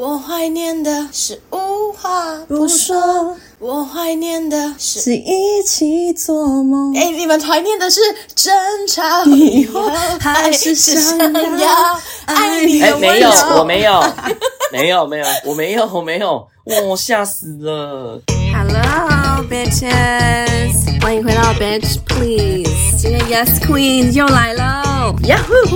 我怀念的是无话不说，我怀念的是，是一起做梦。哎，你们怀念的是争吵以后，还是想要爱你？哎，没有，我没有，没有，没有，我没有，我没有，我吓死了。Hello, bitches，欢迎回到 Bitch Please，今天 Yes Queen 又来喽。Yahoo！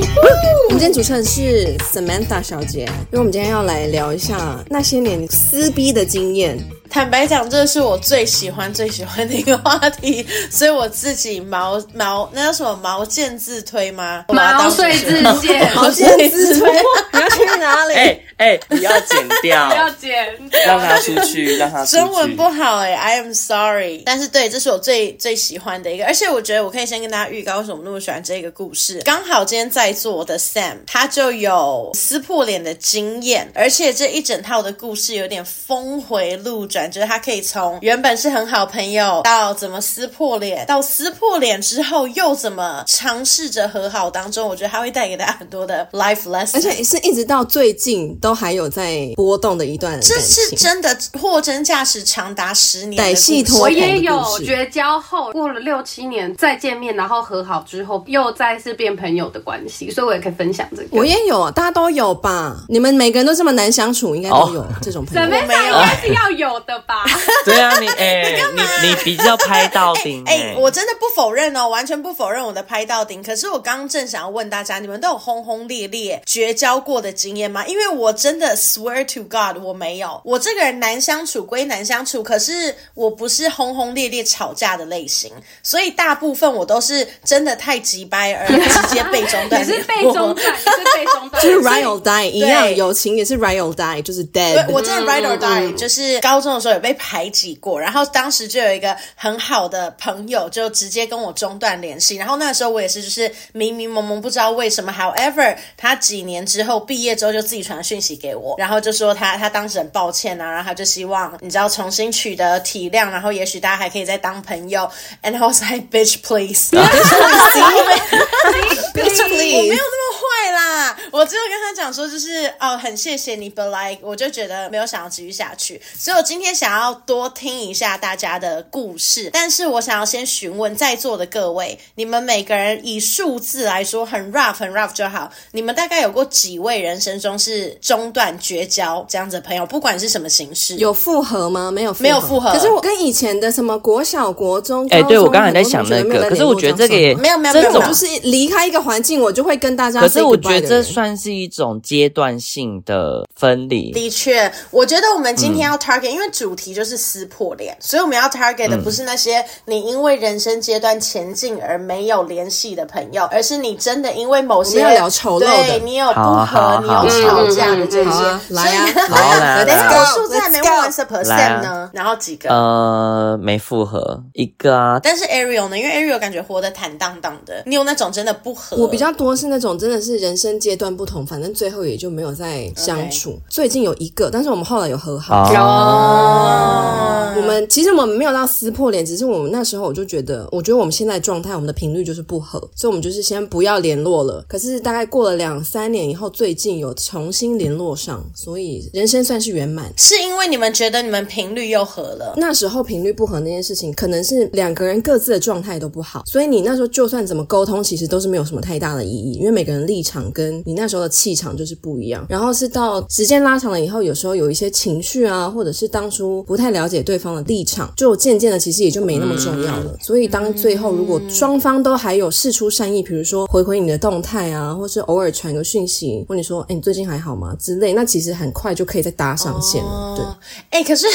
我们今天主持人是 Samantha 小姐，因为我们今天要来聊一下那些年撕逼的经验。坦白讲，这是我最喜欢、最喜欢的一个话题，所以我自己毛毛那叫什么毛剑自推吗？毛遂自荐，毛剑自推，你要去哪里？哎哎、欸欸，你要剪掉，不要剪，让他出去，让他出去。中文不好哎、欸、，I am sorry。但是对，这是我最最喜欢的一个，而且我觉得我可以先跟大家预告为什么我那么喜欢这个故事。刚好今天在座的 Sam，他就有撕破脸的经验，而且这一整套的故事有点峰回路转。觉得他可以从原本是很好朋友，到怎么撕破脸，到撕破脸之后又怎么尝试着和好当中，我觉得他会带给大家很多的 life lesson，而且是一直到最近都还有在波动的一段，这是真的货真价实，长达十年的系统。我也有绝交后过了六七年再见面，然后和好之后又再次变朋友的关系，所以我也可以分享这个。我也有，大家都有吧？你们每个人都这么难相处，应该都有这种朋友。怎么应该是要有的。吧，对啊，你 哎、欸，你你，你比较拍到顶 哎、欸欸，我真的不否认哦，完全不否认我的拍到顶。可是我刚刚正想要问大家，你们都有轰轰烈烈绝交过的经验吗？因为我真的 swear to God，我没有。我这个人难相处归难相处，可是我不是轰轰烈烈吵架的类型，所以大部分我都是真的太急掰而直接被中断。你是被中断，你是被中断，就是 ride or die 一样，友情也是 ride or die，就是 dead。我真的 ride or die，、嗯、就是高中的时候。有被排挤过，然后当时就有一个很好的朋友，就直接跟我中断联系。然后那个时候我也是，就是迷迷蒙蒙，不知道为什么。However，他几年之后毕业之后就自己传讯息给我，然后就说他他当时很抱歉啊，然后他就希望你知道重新取得体谅，然后也许大家还可以再当朋友。And I was like, bitch, please, bitch, please. 我没有那么坏啦，我只有跟他讲说，就是哦，很谢谢你，but like，我就觉得没有想要继续下去，所以我今天想。要多听一下大家的故事，但是我想要先询问在座的各位，你们每个人以数字来说很 rough 很 rough 就好，你们大概有过几位人生中是中断绝交这样子的朋友？不管是什么形式，有复合吗？没有，没有复合。可是我跟以前的什么国小、国中，哎、欸，对我刚才在想那个，可是我觉得这个也没有没有没有，这种就是离开一个环境，我就会跟大家。可是我觉得这算是一种阶段性的分离。的确，我觉得我们今天要 target，、嗯、因为主题就是撕破脸，所以我们要 target 的不是那些你因为人生阶段前进而没有联系的朋友，而是你真的因为某些要聊丑陋的，对你有不和，你有吵架的这些。来呀，好来，等一下，数字还没问完，什么 percent 呢？然后几个？呃，没复合一个啊。但是 Ariel 呢？因为 Ariel 感觉活得坦荡荡的，你有那种真的不和？我比较多是那种真的是人生阶段不同，反正最后也就没有再相处。Okay. 最近有一个，但是我们后来有和好。哦。我们其实我们没有到撕破脸，只是我们那时候我就觉得，我觉得我们现在状态，我们的频率就是不合，所以我们就是先不要联络了。可是大概过了两三年以后，最近有重新联络上，所以人生算是圆满。是因为你们觉得你们频率又合了？那时候频率不合那件事情，可能是两个人各自的状态都不好，所以你那时候就算怎么沟通，其实都是没有什么太大的意义，因为每个人立场跟你那时候的气场就是不一样。然后是到时间拉长了以后，有时候有一些情绪啊，或者是当初不太了解对方的立场，就渐渐的其实也就没那么重要了。所以当最后如果双方都还有事出善意，比如说回回你的动态啊，或是偶尔传个讯息问你说，哎，你最近还好吗之类，那其实很快就可以再搭上线了。对，哎，可是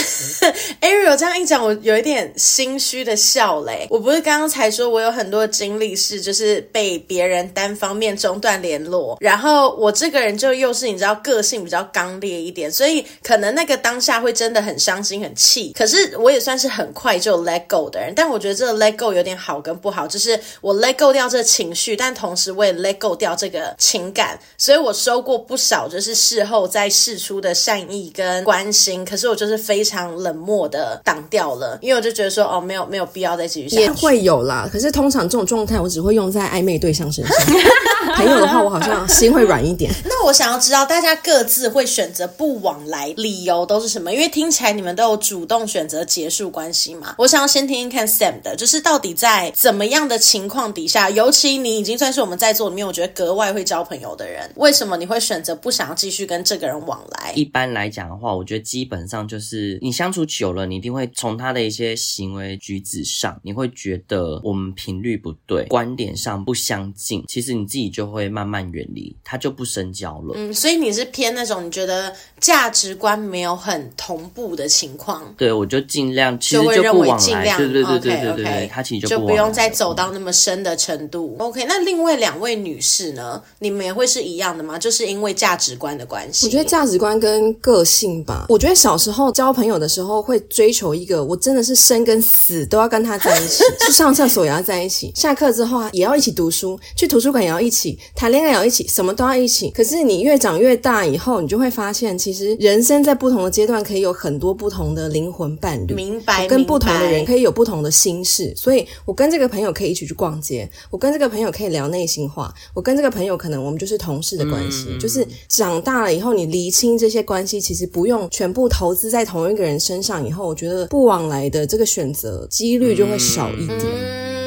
Ariel 这样一讲，我有一点心虚的笑嘞。我不是刚刚才说我有很多经历是就是被别人单方面中断联络，然后我这个人就又是你知道个性比较刚烈一点，所以可能那个当下会真的很伤心很气。可是我也算是很快就 let go 的人，但我觉得这个 let go 有点好跟不好，就是我 let go 掉这个情绪，但同时我也 let go 掉这个情感，所以我收过不少就是事后再试出的善意跟关心，可是我就是非常冷漠的挡掉了，因为我就觉得说哦，没有没有必要再继续下去。也会有啦，可是通常这种状态我只会用在暧昧对象身上，朋友的话我好好像心会软一点。那我想要知道大家各自会选择不往来，理由都是什么？因为听起来你们都有主动选择结束关系嘛。我想要先听听看 Sam 的，就是到底在怎么样的情况底下，尤其你已经算是我们在座里面我觉得格外会交朋友的人，为什么你会选择不想要继续跟这个人往来？一般来讲的话，我觉得基本上就是你相处久了，你一定会从他的一些行为举止上，你会觉得我们频率不对，观点上不相近，其实你自己就会慢慢远离，他就不深交了。嗯，所以你是偏那种你觉得价值观没有很同步的情况？对，我就尽量，其实就，就不往尽量，对对对对对对，okay, okay, 他其实就就不，不用再走到那么深的程度。OK，那另外两位女士呢？你们也会是一样的吗？就是因为价值观的关系？我觉得价值观跟个性吧。我觉得小时候交朋友的时候会追求一个，我真的是生跟死都要跟他在一起，去上厕所也要在一起，下课之后啊也要一起读书，去图书馆也要一起，谈恋爱也要一起，什么都要一起。可是你越长越大以后，你就会发现，其实人生在不同的阶段可以有很多不同的灵魂伴侣，明白？跟不同的人可以有不同的心事，所以我跟这个朋友可以一起去逛街，我跟这个朋友可以聊内心话，我跟这个朋友可能我们就是同事的关系。嗯、就是长大了以后，你厘清这些关系，其实不用全部投资在同一个人身上。以后我觉得不往来的这个选择几率就会少一点。嗯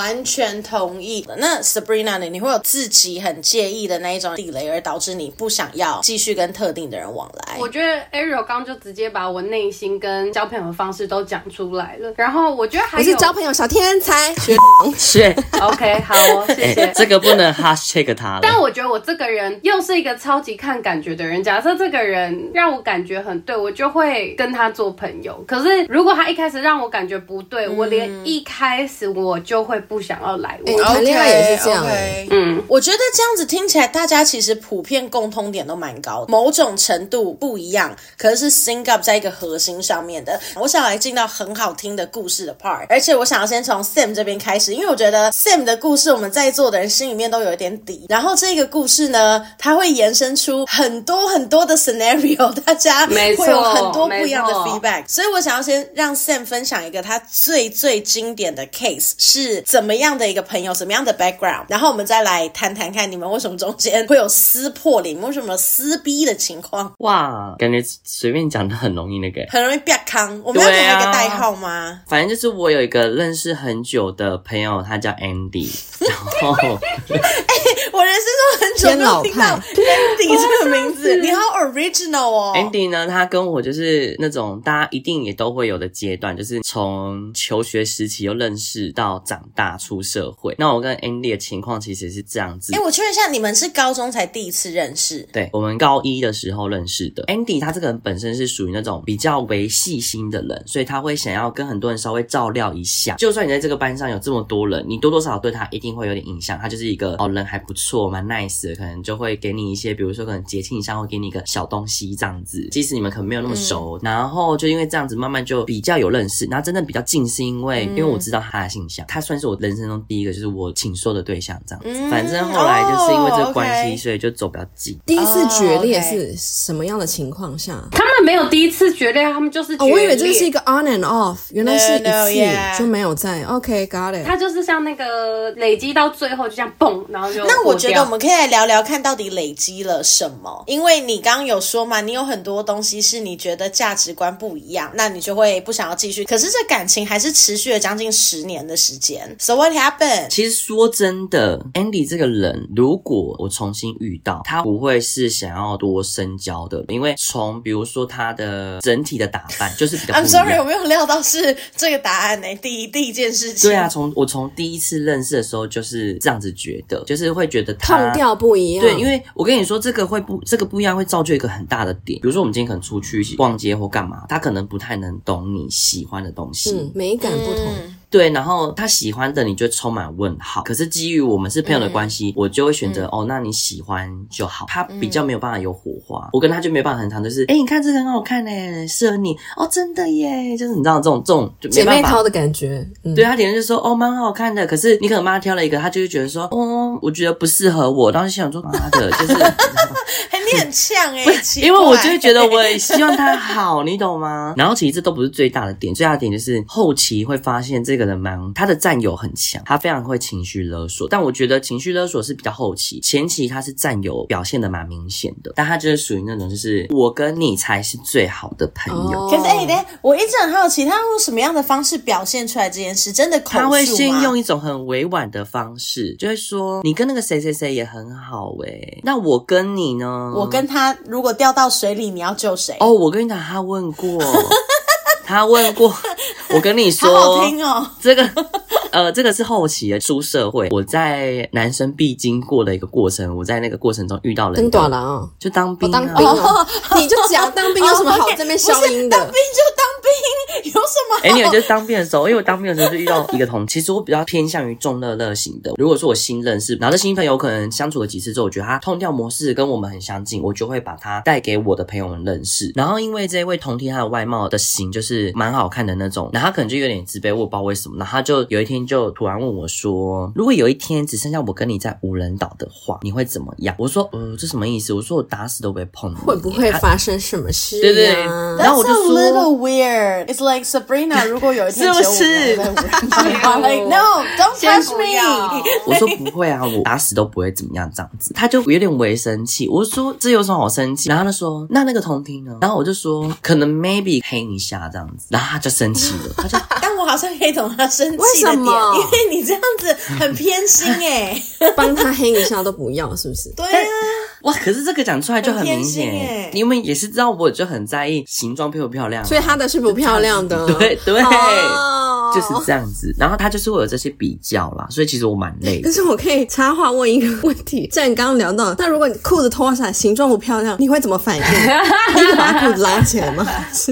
完全同意。那 Sabrina 呢？你会有自己很介意的那一种地雷，而导致你不想要继续跟特定的人往来？我觉得 Ariel 刚就直接把我内心跟交朋友的方式都讲出来了。然后我觉得还是交朋友小天才，学学 OK 好，谢谢、欸。这个不能 hashtag 他了。但我觉得我这个人又是一个超级看感觉的人。假设这个人让我感觉很对，我就会跟他做朋友。可是如果他一开始让我感觉不对，嗯、我连一开始我就会。不想要来我，谈恋爱也是这样。嗯，我觉得这样子听起来，大家其实普遍共通点都蛮高的，某种程度不一样，可是 sing up 在一个核心上面的。我想来进到很好听的故事的 part，而且我想要先从 Sam 这边开始，因为我觉得 Sam 的故事，我们在座的人心里面都有一点底。然后这个故事呢，它会延伸出很多很多的 scenario，大家会有很多不一样的 feedback。所以我想要先让 Sam 分享一个他最最经典的 case 是。怎么样的一个朋友，什么样的 background，然后我们再来谈谈看你们为什么中间会有撕破脸，为什么撕逼的情况？哇，感觉随便讲的很容易那个，很容易变康。我们要给他一个代号吗？啊？反正就是我有一个认识很久的朋友，他叫 Andy。然后，我人生中很久没有听到 Andy 这个名字，你好 original 哦。Andy 呢，他跟我就是那种大家一定也都会有的阶段，就是从求学时期又认识到长大。出社会，那我跟 Andy 的情况其实是这样子。哎、欸，我确认一下，你们是高中才第一次认识？对，我们高一的时候认识的。Andy 他这个人本身是属于那种比较为细心的人，所以他会想要跟很多人稍微照料一下。就算你在这个班上有这么多人，你多多少少对他一定会有点印象。他就是一个哦，人还不错，蛮 nice 的，可能就会给你一些，比如说可能节庆上会给你一个小东西这样子。即使你们可能没有那么熟，嗯、然后就因为这样子慢慢就比较有认识。然后真正比较近是因为，嗯、因为我知道他的性向，他算是我。人生中第一个就是我请说的对象，这样子。嗯、反正后来就是因为这个关系，所以就走比较近。第一次决裂是什么样的情况下？他们没有第一次决裂，他们就是。哦，我以为这是一个 on and off，原来是一次就没有在。OK，got it。他就是像那个累积到最后就这样蹦，然后就。那我觉得我们可以来聊聊，看到底累积了什么？因为你刚刚有说嘛，你有很多东西是你觉得价值观不一样，那你就会不想要继续。可是这感情还是持续了将近十年的时间。So what happened？其实说真的，Andy 这个人，如果我重新遇到他，不会是想要多深交的，因为从比如说他的整体的打扮就是比较。I'm sorry，我没有料到是这个答案呢。第一第一件事情。对啊，从我从第一次认识的时候就是这样子觉得，就是会觉得他痛调不一样。对，因为我跟你说，这个会不这个不一样，会造就一个很大的点。比如说我们今天可能出去逛街或干嘛，他可能不太能懂你喜欢的东西，嗯，美感不同。嗯对，然后他喜欢的你就充满问号。可是基于我们是朋友的关系，嗯、我就会选择、嗯、哦，那你喜欢就好。他比较没有办法有火花，嗯、我跟他就没有办法很长，就是哎，你看这个很好看呢，适合你哦，真的耶，就是你知道这种这种姐妹淘的感觉。嗯、对他点就说哦，蛮好看的，可是你可能帮他挑了一个，他就会觉得说哦，我觉得不适合我。当时想说妈的，就是你很呛哎，因为我就会觉得我也希望他好，你懂吗？然后其实这都不是最大的点，最大的点就是后期会发现这个人蛮他的占有很强，他非常会情绪勒索。但我觉得情绪勒索是比较后期，前期他是占有表现的蛮明显的。但他就是属于那种，就是我跟你才是最好的朋友。可是哎，等我一直很好奇，他用什么样的方式表现出来这件事？真的口？他会先用一种很委婉的方式，就会说你跟那个谁谁谁也很好哎、欸，那我跟你呢？我跟他如果掉到水里，你要救谁？哦，我跟你讲，他问过，他问过，我跟你说，好好听哦，这个。呃，这个是后期的出社会，我在男生必经过的一个过程，我在那个过程中遇到了很短了啊，就当兵、啊，当兵、哦，你就讲当兵有什么好这边消音的？当兵就当兵，有什么好？哎，你有就是当兵的时候，因为我当兵的时候就遇到一个同，其实我比较偏向于众乐乐型的。如果说我新认识，然后这新朋友可能相处了几次之后，我觉得他通调模式跟我们很相近，我就会把他带给我的朋友们认识。然后因为这一位同梯他的外貌的型就是蛮好看的那种，然后他可能就有点自卑，我不知道为什么，然后他就有一天就突然问我。说：“如果有一天只剩下我跟你在无人岛的话，你会怎么样？”我说：“呃，这什么意思？”我说：“我打死都不会碰你。”会不会发生什么事、啊？对对。然后我就说 It's like Sabrina，如果有一天只有我在无人岛，Like no，don't touch me。我说不会啊，我打死都不会怎么样，这样子。他就有点微生气。我说：“这有什么好生气？”然后他说：“那那个同听呢？”然后我就说：“可能 maybe 黑一下这样子。”然后他就生气了，他就。我好像可以懂他生气的点，因为你这样子很偏心哎，帮他黑一下都不要，是不是？对啊，哇！可是这个讲出来就很明显。哎，你们也是知道，我就很在意形状漂不漂亮，所以他的是不漂亮的，对 对。就是这样子，然后他就是会有这些比较啦，所以其实我蛮累的。但是我可以插话问一个问题，既然你刚刚聊到，那如果你裤子脱下来，形状不漂亮，你会怎么反应？你会把裤子拉起来吗？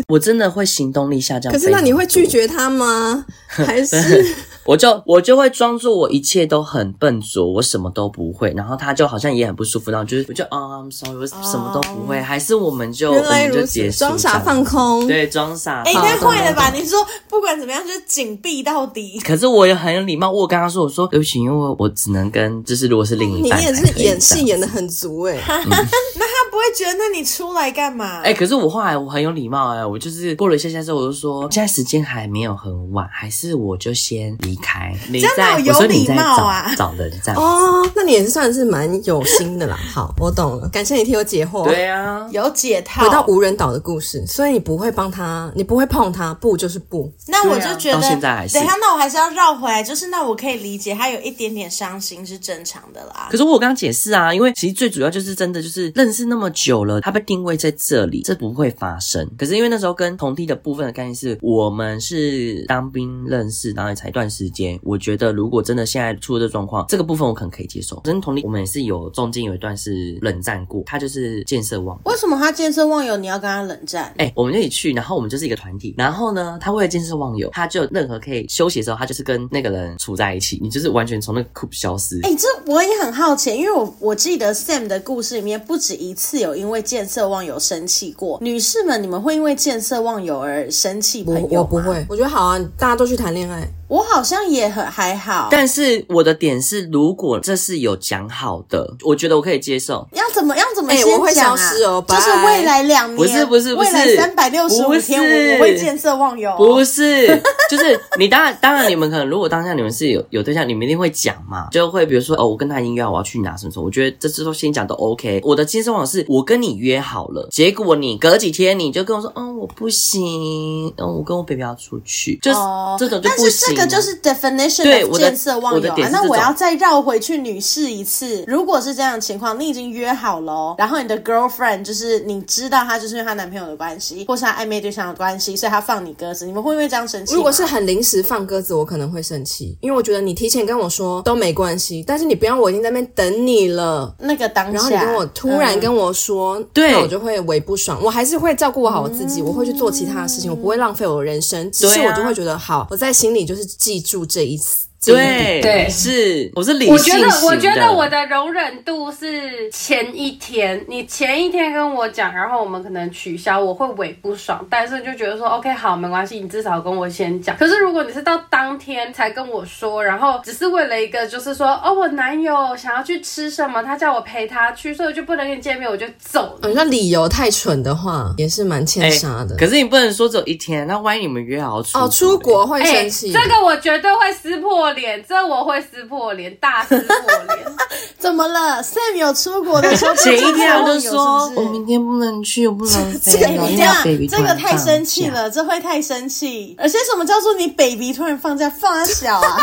我真的会行动力下降。可是那你会拒绝他吗？还是？我就我就会装作我一切都很笨拙，我什么都不会，然后他就好像也很不舒服，然后就是我就啊、oh,，I'm sorry，我什么都不会，还是我们就我们就结束，装傻放空，对，装傻。哎、欸，太坏了吧？你说不管怎么样，就是紧闭到底。可是我也很有礼貌，我跟他说，我说对不起，因为我我只能跟就是如果是另一半，你也是演戏演的很足哎、欸。那他不会觉得那你出来干嘛？哎、欸，可是我后来我很有礼貌哎、欸，我就是过了一下下之后，我就说现在时间还没有很晚，还是我就先离开。你在有礼貌啊，找人这样哦，那你也是算是蛮有心的啦。好，我懂了，感谢你替我解惑。对啊，有解套。回到无人岛的故事，所以你不会帮他，你不会碰他，不就是不？那我就觉得，到现在还是等一下，那我还是要绕回来，就是那我可以理解他有一点点伤心是正常的啦。可是我刚刚解释啊，因为其实最主要就是真的就是认识那么久了，他被定位在这里，这不会发生。可是因为那时候跟同梯的部分的概念是我们是当兵认识，然后也才一段时间，我觉得如果真的现在出了这状况，这个部分我可能可以接受。跟同龄我们也是有中间有一段是冷战过，他就是建设忘。为什么他建设忘友？你要跟他冷战？哎、欸，我们就一起去，然后我们就是一个团体。然后呢，他为了建设忘友，他就任何可以休息的时候，他就是跟那个人处在一起。你就是完全从那个 group 消失。哎、欸，这我也很好奇，因为我我记得 Sam 的故事里面不止一次有因为见色忘友生气过。女士们，你们会因为见色忘友而生气朋友吗？我，我不会，我觉得好啊，大家都去谈恋爱。我好像也很还好，但是我的点是，如果这是有讲好的，我觉得我可以接受。要怎么要怎么先讲啊？欸、我会消失哦，就是未来两年，不是不是不是，未来三百六十五天，我我会见色忘友。不是，就是你当然当然，你们可能如果当下你们是有有对象，你们一定会讲嘛，就会比如说哦，我跟他已经约好我要去哪什么什么，我觉得这之后先讲都 OK。我的见色忘友是我跟你约好了，结果你隔几天你就跟我说，嗯，我不行，嗯，我跟我 baby 要出去，就是、哦、这种就不行。这个就是 definition 的见色忘友啊。那我要再绕回去女士一次。如果是这样的情况，你已经约好了哦，然后你的 girlfriend 就是你知道她就是因为她男朋友的关系，或是她暧昧对象的关系，所以她放你鸽子，你们会不会这样生气？如果是很临时放鸽子，我可能会生气，因为我觉得你提前跟我说都没关系，但是你不要我已经在那边等你了，那个当下，然后你跟我突然跟我说，对、嗯，那我就会为不爽。我还是会照顾好我自己，嗯、我会去做其他的事情，我不会浪费我的人生。只是我就会觉得好，我在心里就是记住这一次。对对是，我是理我觉。得，我觉得我的容忍度是前一天，你前一天跟我讲，然后我们可能取消，我会伪不爽，但是就觉得说，OK，好，没关系，你至少跟我先讲。可是如果你是到当天才跟我说，然后只是为了一个，就是说，哦，我男友想要去吃什么，他叫我陪他去，所以我就不能跟你见面，我就走了。那理由太蠢的话，也是蛮欠杀的。可是你不能说只有一天，那万一你们约好出哦，出国会生气。这个我绝对会撕破脸，这我会撕破脸，大撕破脸。怎么了？Sam 有出国的时候，前一天我就说，我明天不能去，我不能飞。这个你这样，这个太生气了，这会太生气。而且什么叫做你 baby 突然放假放他小 啊？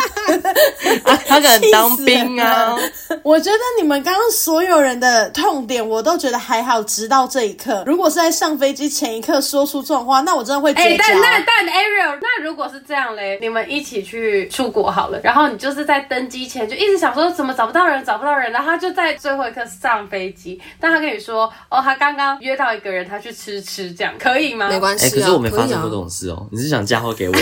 他可能当兵啊。我觉得你们刚刚所有人的痛点，我都觉得还好，直到这一刻。如果是在上飞机前一刻说出这种话，那我真的会绝交。哎，但但但 Ariel，那如果是这样嘞，你们一起去出国好了，然后你就是在登机前就一直想说怎么找不到人，找不到人，然后他就在最后一刻上飞机，但他跟你说哦，他刚刚约到一个人，他去吃吃，这样可以吗？没关系、啊，哎、欸，可是我没发生过这种事哦、喔。啊、你是想嫁祸给我？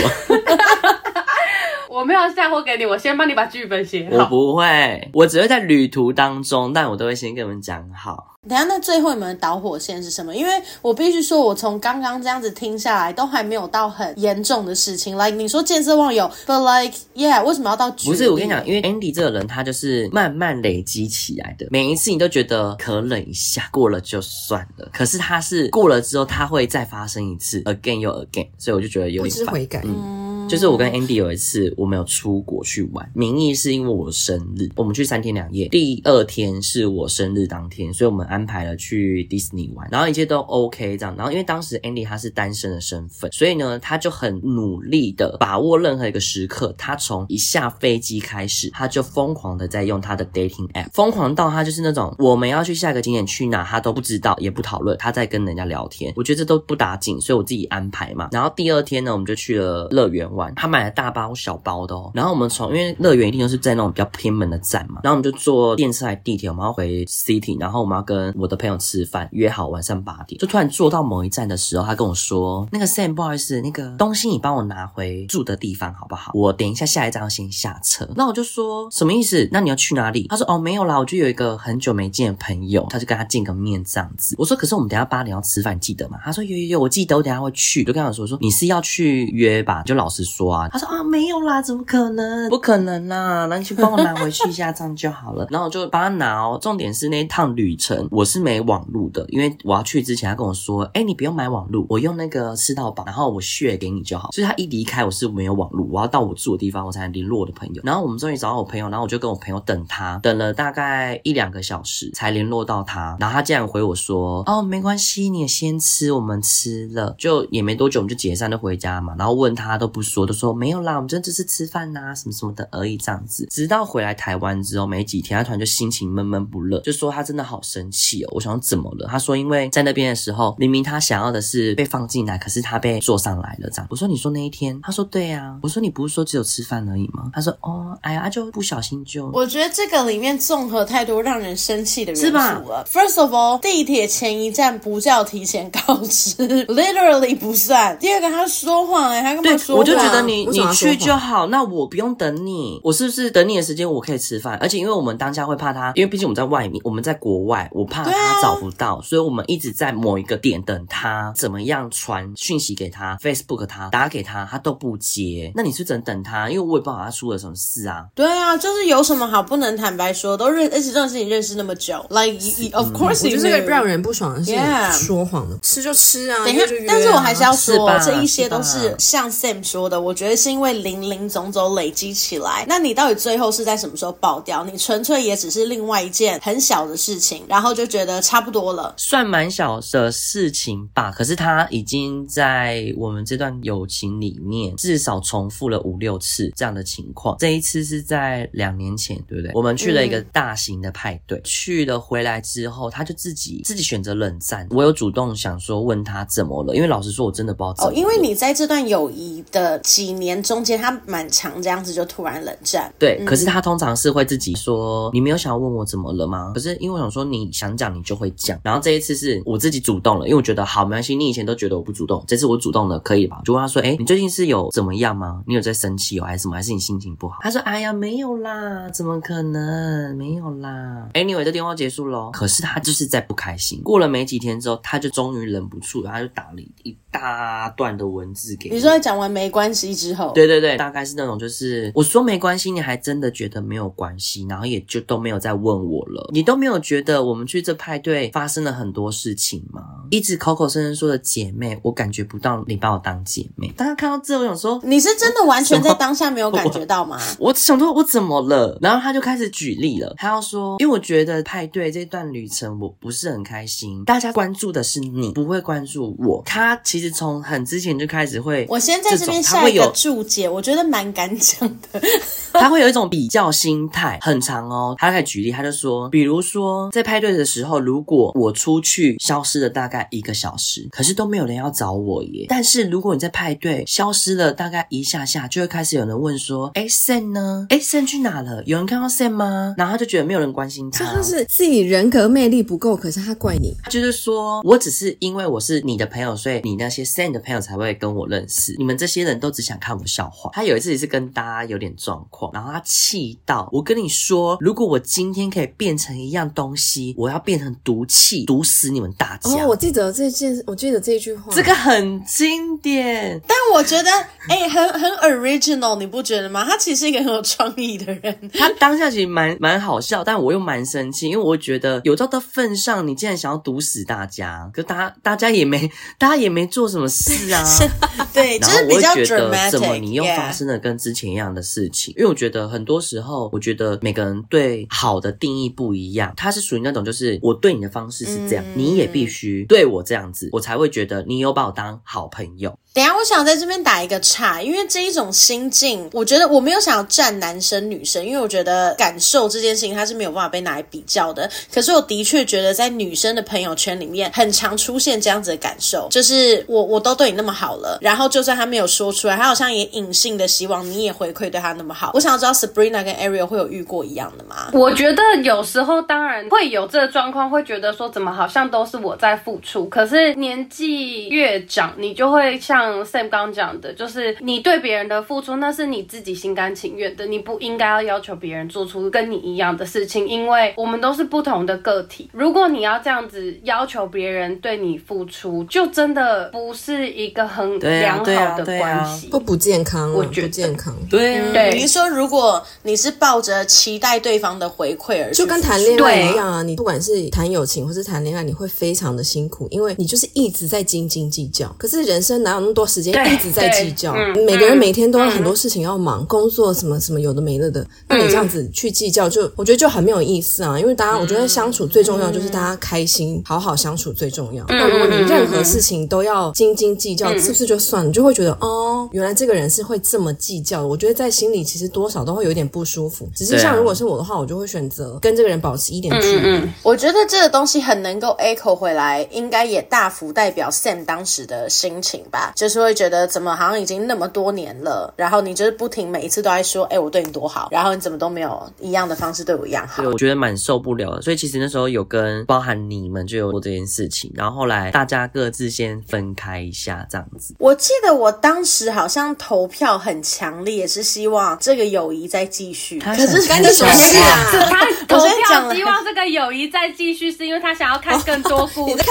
我没有嫁祸给你，我先帮你把剧本写好。我不会，我只会在旅途当中，但我都会先跟你们讲好。等下，那最后你们的导火线是什么？因为我必须说，我从刚刚这样子听下来，都还没有到很严重的事情。Like 你说见色忘友，but like yeah，为什么要到？不是，我跟你讲，因为 Andy 这个人，他就是慢慢累积起来的。每一次你都觉得可忍一下，过了就算了。可是他是过了之后，他会再发生一次，again 又 again，所以我就觉得有点不知悔改。嗯，就是我跟 Andy 有一次，我们有出国去玩，名义是因为我生日，我们去三天两夜。第二天是我生日当天，所以我们安排了去。去迪士尼玩，然后一切都 OK 这样，然后因为当时 Andy 他是单身的身份，所以呢，他就很努力的把握任何一个时刻。他从一下飞机开始，他就疯狂的在用他的 dating app，疯狂到他就是那种我们要去下一个景点去哪，他都不知道也不讨论，他在跟人家聊天。我觉得这都不打紧，所以我自己安排嘛。然后第二天呢，我们就去了乐园玩，他买了大包小包的哦。然后我们从因为乐园一定都是在那种比较偏门的站嘛，然后我们就坐电车来地铁，我们要回 city，然后我们要跟我的朋友吃。饭约好晚上八点，就突然坐到某一站的时候，他跟我说：“那个 Sam，不好意思，那个东西你帮我拿回住的地方好不好？我等一下下一站要先下车。”那我就说什么意思？那你要去哪里？他说：“哦，没有啦，我就有一个很久没见的朋友，他就跟他见个面这样子。”我说：“可是我们等下八点要吃饭，记得吗？”他说：“有有有，我记得，我等下会去。”就跟他说：“说你是要去约吧？”就老实说啊。他说：“啊，没有啦，怎么可能？不可能啦，那你去帮我拿回去一下，这样就好了。”然后我就帮他拿哦。重点是那一趟旅程我是没网路的，因为我要去之前，他跟我说：“哎、欸，你不用买网路，我用那个吃到饱，然后我 share 给你就好。”所以他一离开，我是没有网路，我要到我住的地方，我才能联络我的朋友。然后我们终于找到我朋友，然后我就跟我朋友等他，等了大概一两个小时才联络到他。然后他竟然回我说：“哦，没关系，你也先吃，我们吃了，就也没多久，我们就解散就回家嘛。”然后问他都不说，都说没有啦，我们真的只是吃饭呐、啊，什么什么的而已，这样子。直到回来台湾之后没几天，他突然就心情闷闷不乐，就说他真的好生气哦。我想说怎么了？他说因为在那边。的时候，明明他想要的是被放进来，可是他被坐上来了，这样。我说：“你说那一天？”他说：“对呀。”我说：“你不是说只有吃饭而已吗？”他说：“哦，哎呀，就不小心就……我觉得这个里面综合太多让人生气的元素了。是吧？First of all，地铁前一站不叫提前告知，literally 不算。第二个，他说谎哎、欸，他干嘛说谎？我就觉得你你去就好，那我不用等你。我是不是等你的时间我可以吃饭？而且因为我们当下会怕他，因为毕竟我们在外面，我们在国外，我怕他找不到，啊、所以我们一直在。某一个点等他怎么样传讯息给他，Facebook 他打给他，他都不接。那你是只能等他，因为我也不知道他出了什么事啊。对啊，就是有什么好不能坦白说，都认，而且这种事情认识那么久，like of course，就是个让人不爽的事。说谎的，吃就吃啊。等一下，但是我还是要说，这一些都是像 Sam 说的，我觉得是因为零零总总累积起来。那你到底最后是在什么时候爆掉？你纯粹也只是另外一件很小的事情，然后就觉得差不多了，算蛮小。的事情吧，可是他已经在我们这段友情里面至少重复了五六次这样的情况。这一次是在两年前，对不对？我们去了一个大型的派对，嗯、去了回来之后，他就自己自己选择冷战。我有主动想说问他怎么了，因为老实说，我真的不知道怎么了。哦，因为你在这段友谊的几年中间，他蛮长这样子就突然冷战。对，可是他通常是会自己说：“你没有想要问我怎么了吗？”可是因为我想说，你想讲你就会讲。然后这一次是我自己主动了，因为我觉得好没关系。你以前都觉得我不主动，这次我主动了，可以吧？就问他说：“哎，你最近是有怎么样吗？你有在生气哦，还是什么？还是你心情不好？”他说：“哎呀，没有啦，怎么可能？没有啦。”Anyway，这电话结束喽。可是他就是在不开心。过了没几天之后，他就终于忍不住了，他就打了一大段的文字给你。你说讲完没关系之后，对对对，大概是那种就是我说没关系，你还真的觉得没有关系，然后也就都没有再问我了。你都没有觉得我们去这派对发生了很多事情吗？一直口口声声说的姐妹，我感觉不到你把我当姐妹。大家看到这，我想说，你是真的完全在当下没有感觉到吗？我，我想说，我怎么了？然后他就开始举例了，他要说，因为我觉得派对这段旅程我不是很开心，大家关注的是你，不会关注我。他其实从很之前就开始会，我先在这边下一个注解，我觉得蛮敢讲的。他会有一种比较心态，很长哦。他开始举例，他就说，比如说在派对的时候，如果我出去消失了大概一个小时，可是都没有人要找我耶。但是如果你在派对消失了大概一下下，就会开始有人问说，哎，Sam 呢？哎，Sam 去哪了？有人看到 Sam 吗？然后他就觉得没有人关心他，他是自己人格魅力不够，可是他怪你，就是说我只是因为我是你的朋友，所以你那些 Sam 的朋友才会跟我认识。你们这些人都只想看我笑话。他有一次也是跟大家有点状况。然后他气到，我跟你说，如果我今天可以变成一样东西，我要变成毒气，毒死你们大家。哦，我记得这件，我记得这句话，这个很经典。但我觉得，哎、欸，很很 original，你不觉得吗？他其实是一个很有创意的人。他当下其实蛮蛮好笑，但我又蛮生气，因为我觉得有到的份上，你竟然想要毒死大家，可大家大家也没，大家也没做什么事啊。对，然后我会觉的，怎么你又发生了跟之前一样的事情？因为我觉得很多时候，我觉得每个人对好的定义不一样。他是属于那种，就是我对你的方式是这样，你也必须对我这样子，我才会觉得你有把我当好朋友。等下，我想在这边打一个岔，因为这一种心境，我觉得我没有想要站男生女生，因为我觉得感受这件事情它是没有办法被拿来比较的。可是我的确觉得在女生的朋友圈里面，很常出现这样子的感受，就是我我都对你那么好了，然后就算他没有说出来，他好像也隐性的希望你也回馈对他那么好。我想要知道 Sabrina 跟 Ariel 会有遇过一样的吗？我觉得有时候当然会有这个状况，会觉得说怎么好像都是我在付出，可是年纪越长，你就会像。像 Sam 刚讲的，就是你对别人的付出，那是你自己心甘情愿的，你不应该要要求别人做出跟你一样的事情，因为我们都是不同的个体。如果你要这样子要求别人对你付出，就真的不是一个很良好的关系，不不健康，我觉得健康。对，对，比如说，如果你是抱着期待对方的回馈而就跟谈恋爱一样啊，你不管是谈友情或是谈恋爱，你会非常的辛苦，因为你就是一直在斤斤计较。可是人生哪有那么多时间一直在计较，每个人每天都有很多事情要忙，嗯、工作什么什么有的没的的，那你这样子去计较，就我觉得就很没有意思啊。因为大家，我觉得相处最重要就是大家开心，好好相处最重要。那如果你任何事情都要斤斤计较，是不是就算？你就会觉得哦，原来这个人是会这么计较的。我觉得在心里其实多少都会有点不舒服。只是像如果是我的话，我就会选择跟这个人保持一点距离。我觉得这个东西很能够 echo 回来，应该也大幅代表 Sam 当时的心情吧，就是会觉。得怎么好像已经那么多年了，然后你就是不停每一次都在说，哎，我对你多好，然后你怎么都没有一样的方式对我一样好？对，我觉得蛮受不了的。所以其实那时候有跟包含你们就有过这件事情，然后后来大家各自先分开一下这样子。我记得我当时好像投票很强烈，也是希望这个友谊再继续。可是赶紧说是啊，他 投票希望这个友谊再继续，是因为他想要看更多故事。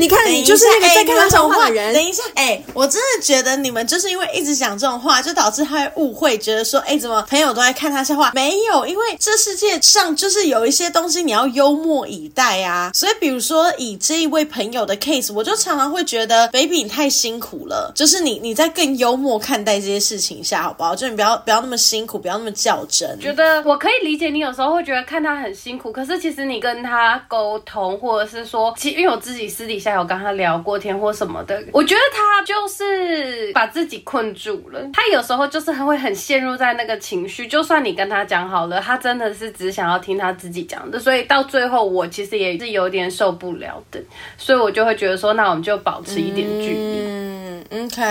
你看，你就是那个在看他讲话的人。等一下，哎，我真的觉得。你们就是因为一直讲这种话，就导致他会误会，觉得说，哎，怎么朋友都在看他笑话？没有，因为这世界上就是有一些东西你要幽默以待啊。所以，比如说以这一位朋友的 case，我就常常会觉得，baby 你太辛苦了。就是你你在更幽默看待这些事情下，好不好？就你不要不要那么辛苦，不要那么较真。觉得我可以理解你有时候会觉得看他很辛苦，可是其实你跟他沟通，或者是说，其实因为我自己私底下有跟他聊过天或什么的，我觉得他就是。是把自己困住了，他有时候就是他会很陷入在那个情绪，就算你跟他讲好了，他真的是只想要听他自己讲的，所以到最后我其实也是有点受不了的，所以我就会觉得说，那我们就保持一点距离。嗯，OK，,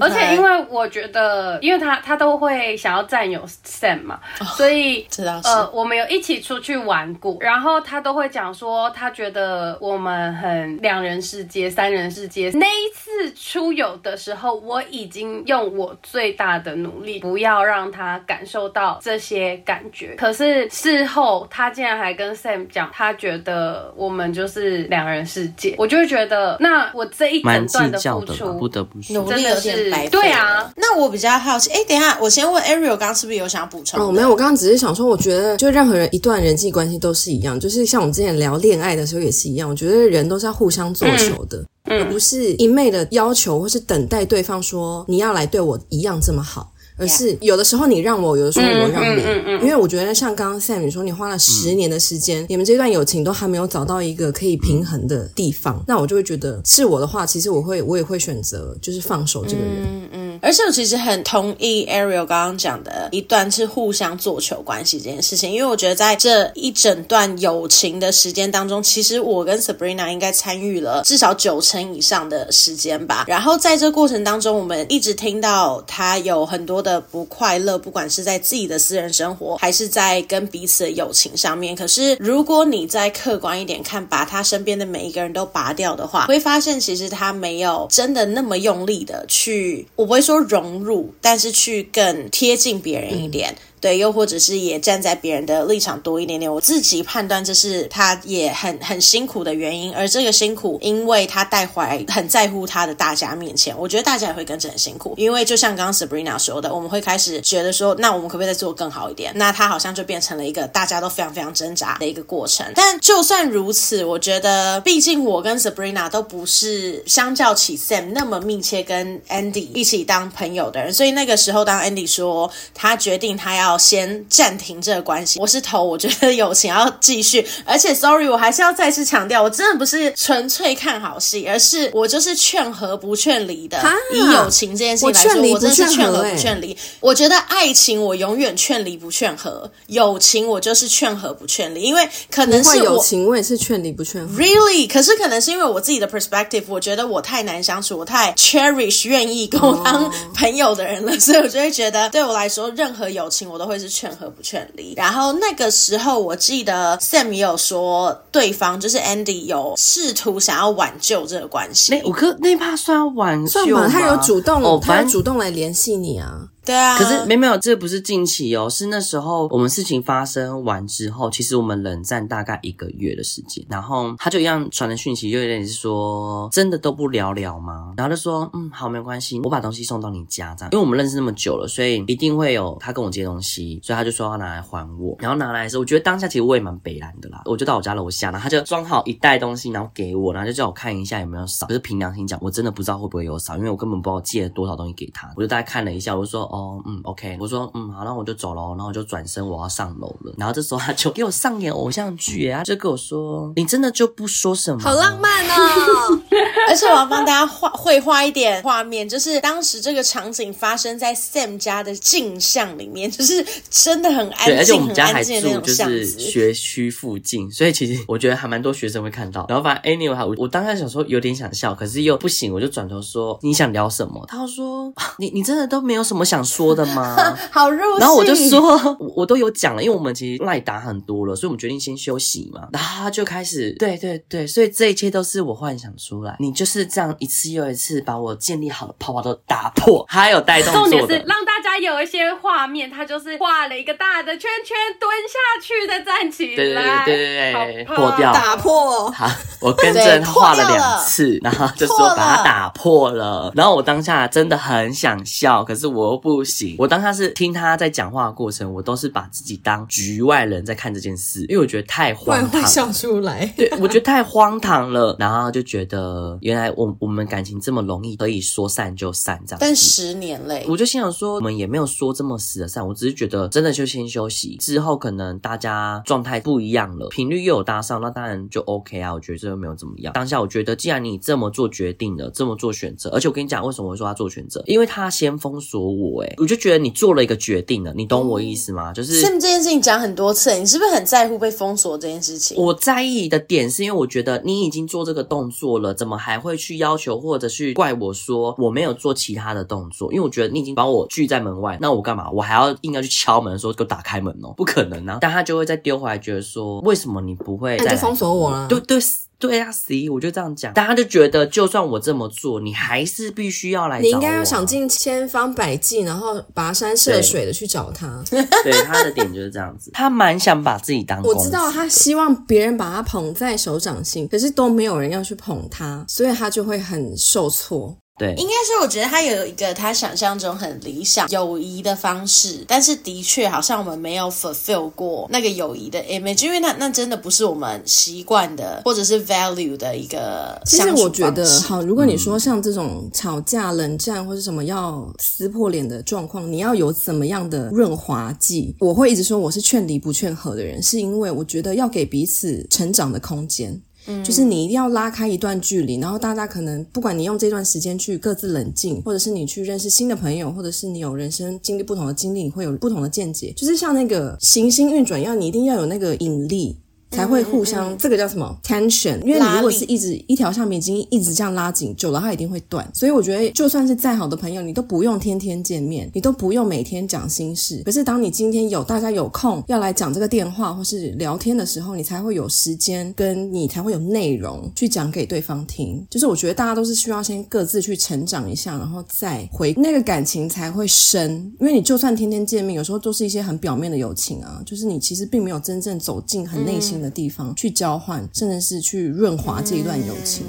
而且因为我觉得，因为他他都会想要占有 Sam 嘛，所以呃，我们有一起出去玩过，然后他都会讲说，他觉得我们很两人世界、三人世界。那一次出游的时候，我已经用我最大的努力，不要让他感受到这些感觉。可是事后，他竟然还跟 Sam 讲，他觉得我们就是两人世界，我就会觉得，那我这一整段的付出，的不得不说，努力有点白费。对啊，那我比较好奇，哎、欸，等一下，我先问 Ariel，刚刚是不是有想要补充？哦，没有，我刚刚只是想说，我觉得就任何人一段人际关系都是一样，就是像我们之前聊恋爱的时候也是一样，我觉得人都是要互相做球的。嗯而不是一昧的要求，或是等待对方说你要来对我一样这么好，而是有的时候你让我，有的时候我让你。因为我觉得像刚刚 Sam 你说，你花了十年的时间，你们这段友情都还没有找到一个可以平衡的地方，那我就会觉得是我的话，其实我会我也会选择就是放手这个人。嗯嗯。而且我其实很同意 Ariel 刚刚讲的一段是互相做球关系这件事情，因为我觉得在这一整段友情的时间当中，其实我跟 Sabrina 应该参与了至少九成以上的时间吧。然后在这过程当中，我们一直听到他有很多的的不快乐，不管是在自己的私人生活，还是在跟彼此的友情上面。可是如果你再客观一点看，把他身边的每一个人都拔掉的话，会发现其实他没有真的那么用力的去，我不会说。融入，但是去更贴近别人一点。对，又或者是也站在别人的立场多一点点，我自己判断这是他也很很辛苦的原因，而这个辛苦，因为他带怀很在乎他的大家面前，我觉得大家也会跟着很辛苦，因为就像刚刚 Sabrina 说的，我们会开始觉得说，那我们可不可以再做更好一点？那他好像就变成了一个大家都非常非常挣扎的一个过程。但就算如此，我觉得，毕竟我跟 Sabrina 都不是相较起 Sam 那么密切跟 Andy 一起当朋友的人，所以那个时候，当 Andy 说他决定他要。先暂停这个关系，我是投，我觉得友情要继续，而且 sorry，我还是要再次强调，我真的不是纯粹看好戏，而是我就是劝和不劝离的。以友情这件事情来说，我，真的是劝和不劝离。我觉得爱情我永远劝离不劝和，友情我就是劝和不劝离，因为可能是我友情我也是劝离不劝和。Really？可是可能是因为我自己的 perspective，我觉得我太难相处，我太 cherish 愿意跟我当朋友的人了，oh. 所以我就会觉得对我来说，任何友情我都会是劝和不劝离。然后那个时候，我记得 Sam 也有说，对方就是 Andy 有试图想要挽救这个关系。那我哥那怕算挽救吗？算吧，他有主动，哦，他有主动来联系你啊。对啊，可是没没有，这不是近期哦，是那时候我们事情发生完之后，其实我们冷战大概一个月的时间，然后他就一样传的讯息，就有点是说真的都不聊聊吗？然后就说嗯好没关系，我把东西送到你家这样，因为我们认识那么久了，所以一定会有他跟我借东西，所以他就说要拿来还我，然后拿来的时候，我觉得当下其实我也蛮北烂的啦，我就到我家楼下，然后他就装好一袋东西，然后给我，然后就叫我看一下有没有少，可是凭良心讲，我真的不知道会不会有少，因为我根本不知道借了多少东西给他，我就大概看了一下，我就说哦嗯 OK。我说嗯好，那我就走了，然后我就转身我要上楼了，然后这时候他就给我上演偶像剧，他就跟我说，你真的就不说什么？好浪漫哦！而且我要帮大家画绘画一点画面，就是当时这个场景发生在 Sam 家的镜像里面，就是真的很安静，而且我们家还住就是学区附近，所以其实我觉得还蛮多学生会看到。然后反正 Anyway，我我当下想说有点想笑，可是又不行，我就转头说你想聊什么？他说你你真的都没有什么想说的吗？好入戏，然后我就说，我都有讲了，因为我们其实赖打很多了，所以我们决定先休息嘛。然后他就开始，对对对，所以这一切都是我幻想出来。你就是这样一次又一次把我建立好的泡泡都打破，还有带动。重点是让大他有一些画面，他就是画了一个大的圈圈，蹲下去再站起来，对对对对对，破掉，打破。好，我跟着他画了两次，然后就说把它打破了。然后我当下真的很想笑，可是我又不行，我当。下是听他在讲话的过程，我都是把自己当局外人在看这件事，因为我觉得太荒唐，笑出来。对，我觉得太荒唐了，然后就觉得原来我我们感情这么容易可以说散就散这样。但十年嘞，我就心想说，我们也没有说这么死的散，我只是觉得真的就先休息，之后可能大家状态不一样了，频率又有搭上，那当然就 OK 啊。我觉得这又没有怎么样。当下我觉得，既然你这么做决定了，这么做选择，而且我跟你讲，为什么我会说他做选择？因为他先封锁我。诶、欸，我就觉得你做了一个决定了，你懂我意思吗？就是，这件事情讲很多次，你是不是很在乎被封锁这件事情？我在意的点是因为我觉得你已经做这个动作了，怎么还会去要求或者去怪我说我没有做其他的动作？因为我觉得你已经把我拒在门外，那我干嘛？我还要硬要去敲门说给我打开门哦？不可能啊！但他就会再丢回来，觉得说为什么你不会再封锁我了？对对。对啊，C，我就这样讲，大家就觉得，就算我这么做，你还是必须要来。你应该要想尽千方百计，然后跋山涉水的去找他。对，对，他的点就是这样子，他蛮想把自己当。我知道他希望别人把他捧在手掌心，可是都没有人要去捧他，所以他就会很受挫。对，应该是我觉得他有一个他想象中很理想友谊的方式，但是的确好像我们没有 fulfill 过那个友谊的 image，因为那那真的不是我们习惯的或者是 value 的一个。其实我觉得，好，如果你说像这种吵架、冷战或是什么要撕破脸的状况，你要有怎么样的润滑剂？我会一直说我是劝离不劝和的人，是因为我觉得要给彼此成长的空间。就是你一定要拉开一段距离，然后大家可能不管你用这段时间去各自冷静，或者是你去认识新的朋友，或者是你有人生经历不同的经历，会有不同的见解。就是像那个行星运转一样，你一定要有那个引力。才会互相，嗯嗯、这个叫什么 tension？因为你如果是一直一条橡皮筋一直这样拉紧，久了它一定会断。所以我觉得，就算是再好的朋友，你都不用天天见面，你都不用每天讲心事。可是当你今天有大家有空要来讲这个电话或是聊天的时候，你才会有时间跟你才会有内容去讲给对方听。就是我觉得大家都是需要先各自去成长一下，然后再回那个感情才会深。因为你就算天天见面，有时候都是一些很表面的友情啊，就是你其实并没有真正走进很内心的地方去交换，甚至是去润滑这一段友情。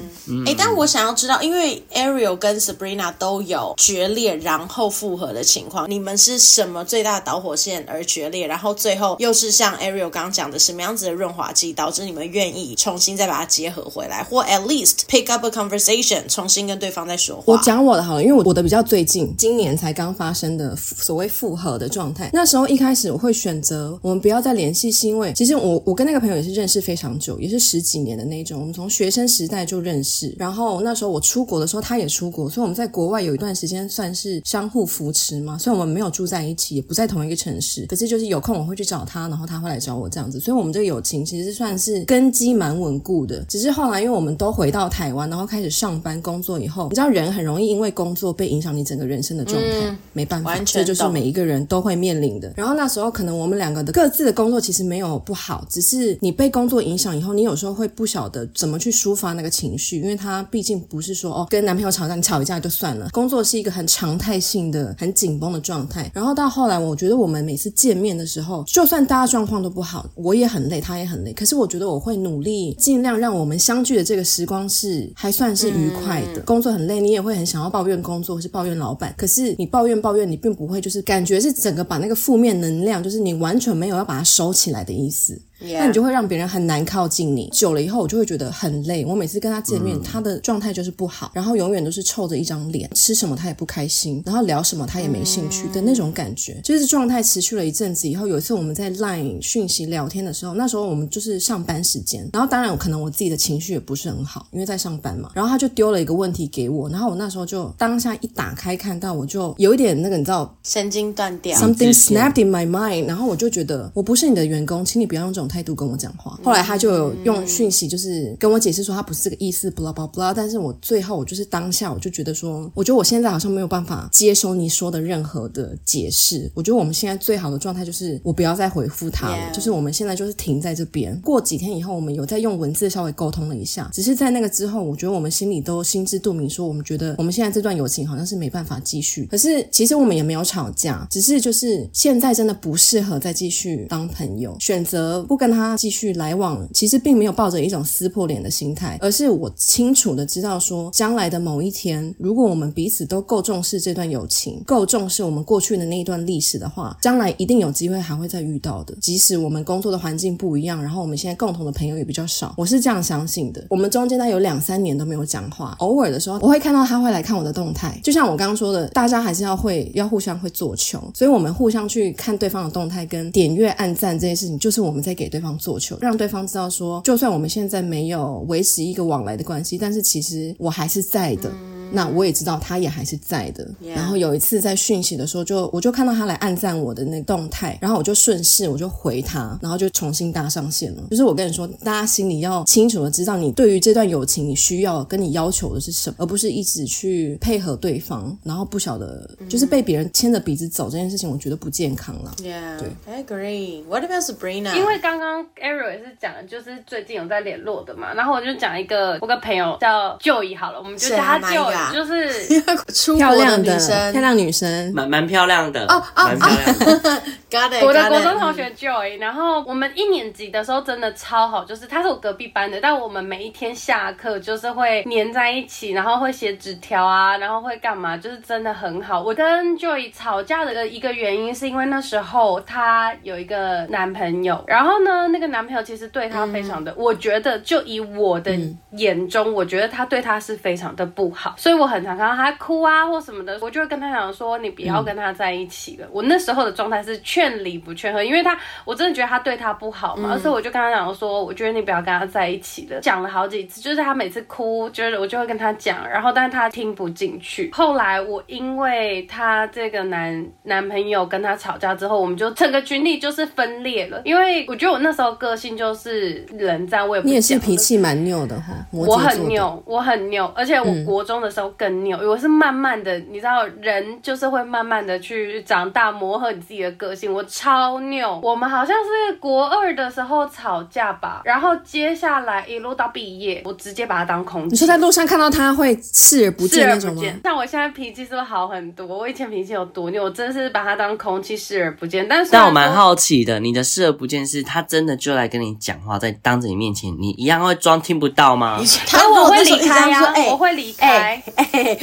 哎、欸，但我想要知道，因为 Ariel 跟 Sabrina 都有决裂然后复合的情况，你们是什么最大的导火线而决裂？然后最后又是像 Ariel 刚刚讲的什么样子的润滑剂，导致你们愿意重新再把它结合回来，或 at least pick up a conversation，重新跟对方再说话？我讲我的好了，因为我我的比较最近，今年才刚发生的所谓复合的状态。那时候一开始我会选择我们不要再联系，是因为其实我我跟那个朋友也是认识。非常久，也是十几年的那种。我们从学生时代就认识，然后那时候我出国的时候，他也出国，所以我们在国外有一段时间算是相互扶持嘛。虽然我们没有住在一起，也不在同一个城市，可是就是有空我会去找他，然后他会来找我这样子。所以我们这个友情其实算是根基蛮稳固的。只是后来因为我们都回到台湾，然后开始上班工作以后，你知道人很容易因为工作被影响你整个人生的状态，嗯、没办法，这就是每一个人都会面临的。然后那时候可能我们两个的各自的工作其实没有不好，只是你被工作影响以后，你有时候会不晓得怎么去抒发那个情绪，因为他毕竟不是说哦，跟男朋友吵架，你吵一架就算了。工作是一个很常态性的、很紧绷的状态。然后到后来，我觉得我们每次见面的时候，就算大家状况都不好，我也很累，他也很累。可是我觉得我会努力，尽量让我们相聚的这个时光是还算是愉快的。工作很累，你也会很想要抱怨工作，或是抱怨老板。可是你抱怨抱怨，你并不会就是感觉是整个把那个负面能量，就是你完全没有要把它收起来的意思。那.你就会让别人很难靠近你。久了以后，我就会觉得很累。我每次跟他见面，嗯、他的状态就是不好，然后永远都是臭着一张脸，吃什么他也不开心，然后聊什么他也没兴趣的那种感觉。嗯、就是状态持续了一阵子以后，有一次我们在 Line 讯息聊天的时候，那时候我们就是上班时间，然后当然可能我自己的情绪也不是很好，因为在上班嘛。然后他就丢了一个问题给我，然后我那时候就当下一打开看到，我就有一点那个你知道，神经断掉，something snapped in my mind。然后我就觉得我不是你的员工，请你不要用这种态度跟我讲话。后来他就有用讯息，就是跟我解释说他不是这个意思，blah blah blah。但是我最后我就是当下我就觉得说，我觉得我现在好像没有办法接收你说的任何的解释。我觉得我们现在最好的状态就是我不要再回复他了.就是我们现在就是停在这边。过几天以后，我们有在用文字稍微沟通了一下，只是在那个之后，我觉得我们心里都心知肚明，说我们觉得我们现在这段友情好像是没办法继续。可是其实我们也没有吵架，只是就是现在真的不适合再继续当朋友，选择不跟他继续来往，其实并没有抱着一种撕破脸的心态，而是我清楚的知道说，将来的某一天，如果我们彼此都够重视这段友情，够重视我们过去的那一段历史的话，将来一定有机会还会再遇到的。即使我们工作的环境不一样，然后我们现在共同的朋友也比较少，我是这样相信的。我们中间呢有两三年都没有讲话，偶尔的时候我会看到他会来看我的动态，就像我刚刚说的，大家还是要会要互相会做球，所以我们互相去看对方的动态跟点阅按赞这些事情，就是我们在给给对方做球，让对方。知道说，就算我们现在没有维持一个往来的关系，但是其实我还是在的。那我也知道他也还是在的。然后有一次在讯息的时候就，就我就看到他来暗赞我的那动态，然后我就顺势我就回他，然后就重新搭上线了。就是我跟你说，大家心里要清楚的知道，你对于这段友情你需要跟你要求的是什么，而不是一直去配合对方，然后不晓得就是被别人牵着鼻子走这件事情，我觉得不健康了。Yeah, 对，I agree. What about Sabrina？因为刚刚 Ariel 也是讲的，就是最近有在联络的嘛，然后我就讲一个，我个朋友叫 Joy 好了，我们就叫她就是出 漂亮的女生，漂亮女生，蛮蛮漂亮的，哦哦蛮漂亮的。Got it, 我的 got. 国中同学 Joy，然后我们一年级的时候真的超好，就是他是我隔壁班的，但我们每一天下课就是会黏在一起，然后会写纸条啊，然后会干嘛，就是真的很好。我跟 Joy 吵架的一个原因是因为那时候她有一个男朋友，然后呢，那个男朋友其实对她非常的，嗯、我觉得就以我的眼中，嗯、我觉得他对她是非常的不好，所以我很常看到他哭啊或什么的，我就会跟他讲说，你不要跟他在一起了。嗯、我那时候的状态是劝。离不劝和，因为他我真的觉得他对他不好嘛，嗯、所以我就跟他讲说，我觉得你不要跟他在一起了。讲了好几次，就是他每次哭，就是我就会跟他讲，然后但是他听不进去。后来我因为他这个男男朋友跟他吵架之后，我们就整个群体就是分裂了。因为我觉得我那时候个性就是冷战，我也不，你也是脾气蛮拗的哈，我很拗，我很拗，而且我国中的时候更拗。嗯、我是慢慢的，你知道，人就是会慢慢的去长大，磨合你自己的个性。我超扭，我们好像是国二的时候吵架吧，然后接下来一路到毕业，我直接把他当空气。你说在路上看到他会视而不见那种吗？像我现在脾气是不是好很多？我以前脾气有多扭？我真的是把他当空气视而不见。但是但我蛮好奇的，你的视而不见是他真的就来跟你讲话，在当着你面前，你一样会装听不到吗？他我会离开呀、啊，我会离开。哎，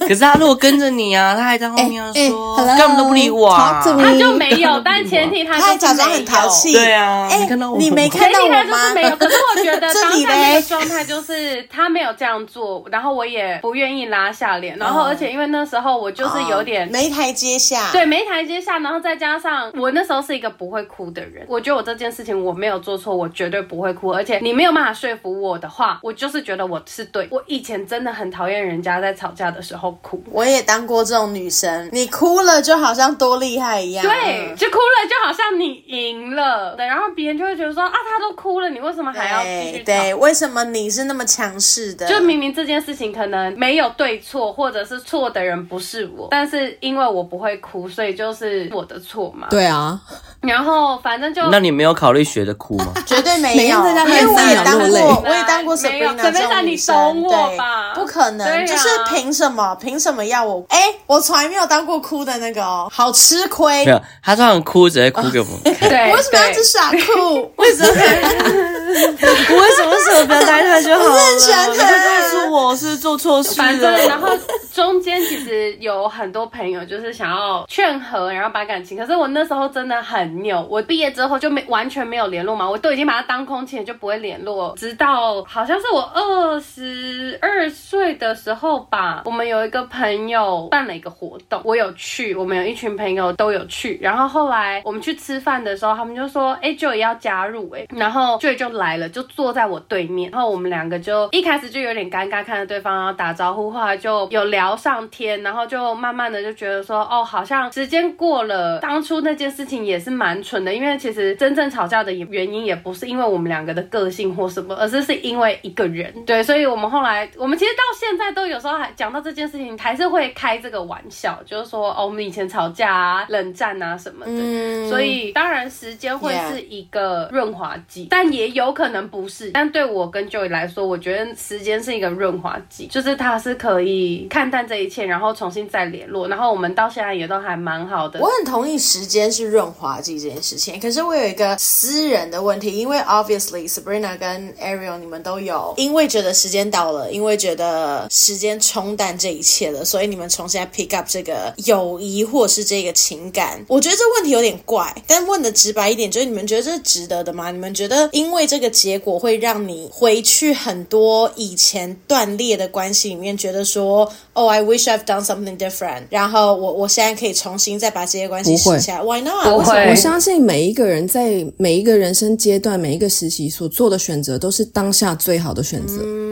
可是他如果跟着你啊，他还在后面说，根本都不理我，啊，他就没有。但前提他还假装很淘气，对啊，哎，你没看到我吗？就是没有。可是我觉得 当下那个状态就是他没有这样做，然后我也不愿意拉下脸，然后而且因为那时候我就是有点没台阶下，对，没台阶下，然后再加上我那时候是一个不会哭的人，我觉得我这件事情我没有做错，我绝对不会哭，而且你没有办法说服我的话，我就是觉得我是对。我以前真的很讨厌人家在吵架的时候哭，我也当过这种女生，你哭了就好像多厉害一样，对，就哭了就好像你赢了，对，然后别人就会觉得说啊，他都哭了，你为什么还要继续吵？对，为什么你是那么强势的？就明明这件事情可能没有对错，或者是错的人不是我，但是因为我不会哭，所以就是我的错嘛。对啊。然后反正就，那你没有考虑学着哭吗？没有，因为我也当过，我也当过 Sabrina 这种女生，对，不可能，就是凭什么？凭什么要我？哎，我从来没有当过哭的那个哦，好吃亏。没有，他这样哭直接哭给我们 看。对，为什么要一直傻哭？为什么？我为什么舍不得带他就好了？你就告诉我是做错事了。反正然后 中间其实有很多朋友就是想要劝和，然后把感情，可是我那时候真的很。我毕业之后就没完全没有联络嘛，我都已经把他当空气了，就不会联络。直到好像是我二十二岁的时候吧，我们有一个朋友办了一个活动，我有去，我们有一群朋友都有去。然后后来我们去吃饭的时候，他们就说：“哎，Joy 也要加入哎。”然后 Joy 就来了，就坐在我对面。然后我们两个就一开始就有点尴尬，看着对方然后打招呼，后来就有聊上天，然后就慢慢的就觉得说：“哦，好像时间过了，当初那件事情也是蛮。”蛮蠢的，因为其实真正吵架的原因也不是因为我们两个的个性或什么，而是是因为一个人。对，所以我们后来，我们其实到现在都有时候还讲到这件事情，还是会开这个玩笑，就是说哦，我们以前吵架啊、冷战啊什么的。嗯。所以当然时间会是一个润滑剂，但也有可能不是。但对我跟 Joy 来说，我觉得时间是一个润滑剂，就是它是可以看淡这一切，然后重新再联络。然后我们到现在也都还蛮好的。我很同意时间是润滑剂。这件事情，可是我有一个私人的问题，因为 obviously Sabrina 跟 Ariel 你们都有，因为觉得时间到了，因为觉得时间冲淡这一切了，所以你们重新来 pick up 这个友谊或是这个情感。我觉得这问题有点怪，但问的直白一点，就是你们觉得这是值得的吗？你们觉得因为这结果会让你回去很多以前断裂的关系里面，觉得说，Oh, I wish I've done something different，然后我我现在可以重新再把这些关系拾起来，Why not？不会。相信每一个人在每一个人生阶段、每一个时期所做的选择，都是当下最好的选择。嗯，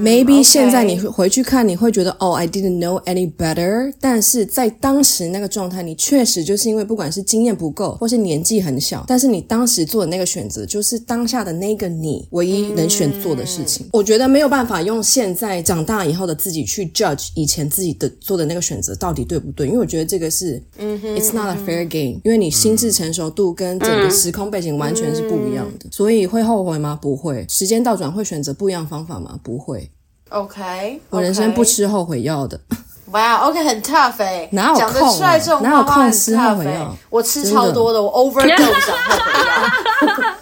Maybe 现在你回去看，你会觉得哦，I didn't know any better。但是在当时那个状态，你确实就是因为不管是经验不够，或是年纪很小，但是你当时做的那个选择，就是当下的那个你唯一能选做的事情。我觉得没有办法用现在长大以后的自己去 judge 以前自己的做的那个选择到底对不对，因为我觉得这个是，嗯哼，It's not a fair game，因为你心智成熟度跟整个时空背景完全是不一样的，所以会后悔吗？不会。时间倒转会选择不一样方法吗？不会。OK，我人生不吃后悔药的。哇，OK，很 tough 哎，哪有空？哪有空吃后悔药？我吃超多的，我 overdose 上后悔药。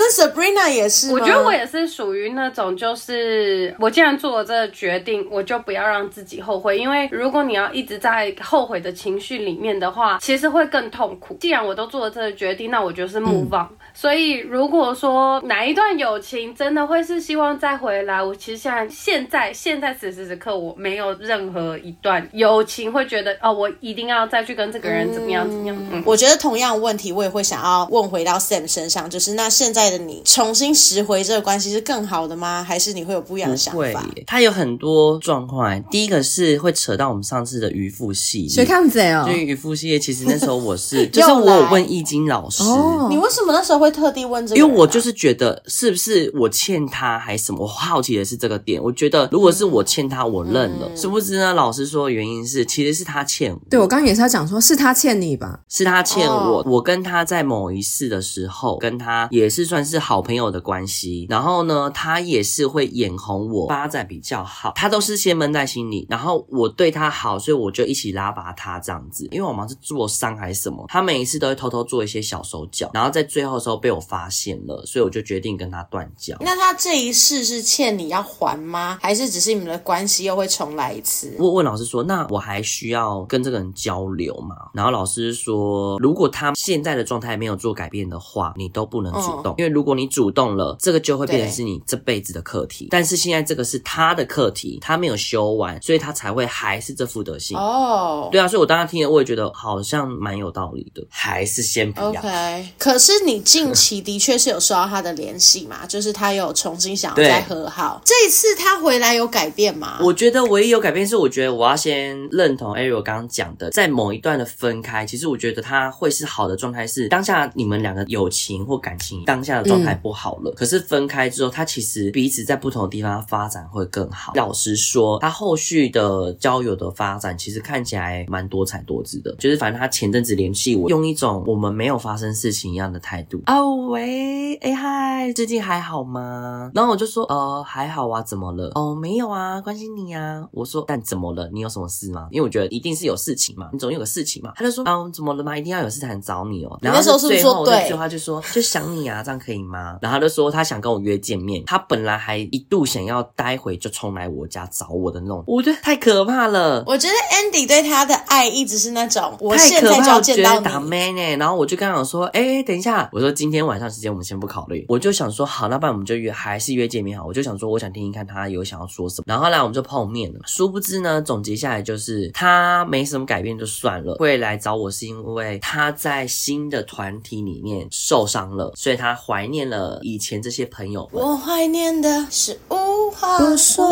那 Sabrina 也是，我觉得我也是属于那种，就是我既然做了这个决定，我就不要让自己后悔，因为如果你要一直在后悔的情绪里面的话，其实会更痛苦。既然我都做了这个决定，那我就是 move on。嗯所以，如果说哪一段友情真的会是希望再回来，我其实现在现在现在此时此刻，我没有任何一段友情会觉得哦，我一定要再去跟这个人怎么样怎么样。嗯，我觉得同样问题，我也会想要问回到 Sam 身上，就是那现在的你重新拾回这个关系是更好的吗？还是你会有不一样的想法？他有很多状况。第一个是会扯到我们上次的渔夫系列，谁看谁哦？对于渔夫系列，其实那时候我是，就是我有问易经老师，哦，你为什么那时候？会特地问这个，因为我就是觉得是不是我欠他还是什么？我好奇的是这个点。我觉得如果是我欠他，我认了。殊不知呢，老师说原因是其实是他欠我。对，我刚刚也是要讲说，是他欠你吧？是他欠我。我跟他在某一世的时候，跟他也是算是好朋友的关系。然后呢，他也是会眼红我发展比较好，他都是先闷在心里。然后我对他好，所以我就一起拉拔他这样子。因为我们是做伤还是什么，他每一次都会偷偷做一些小手脚，然后在最后的时候。被我发现了，所以我就决定跟他断交。那他这一世是欠你要还吗？还是只是你们的关系又会重来一次？我问老师说：“那我还需要跟这个人交流吗？”然后老师说：“如果他现在的状态没有做改变的话，你都不能主动，嗯、因为如果你主动了，这个就会变成是你这辈子的课题。但是现在这个是他的课题，他没有修完，所以他才会还是这副德性。哦，对啊，所以我当时听了，我也觉得好像蛮有道理的，还是先不要。OK，可是你。近期的确是有收到他的联系嘛，就是他有重新想要再和好。这一次他回来有改变吗？我觉得唯一有改变是，我觉得我要先认同 Ariel 刚刚讲的，在某一段的分开，其实我觉得他会是好的状态，是当下你们两个友情或感情当下的状态不好了，嗯、可是分开之后，他其实彼此在不同的地方发展会更好。老实说，他后续的交友的发展其实看起来蛮多彩多姿的，就是反正他前阵子联系我，用一种我们没有发生事情一样的态度。哦，oh, 喂，哎嗨，最近还好吗？然后我就说，呃，还好啊，怎么了？哦，没有啊，关心你啊。我说，但怎么了？你有什么事吗？因为我觉得一定是有事情嘛，你总有个事情嘛。他就说，嗯，怎么了吗？一定要有事才能找你哦。然后最后那句话就说，就想你啊，这样可以吗？然后他就说他想跟我约见面，他本来还一度想要待会就冲来我家找我的那种，我觉得太可怕了。我觉得 Andy 对他的爱一直是那种，我现在就要见到你。打 man 哎，然后我就跟他讲说，哎，等一下，我说今天晚上。上时间我们先不考虑，我就想说好，那不然我们就约，还是约见面好。我就想说，我想听听看他有想要说什么。然后后来我们就碰面了，殊不知呢，总结下来就是他没什么改变就算了，会来找我是因为他在新的团体里面受伤了，所以他怀念了以前这些朋友。我怀念的是无话不说，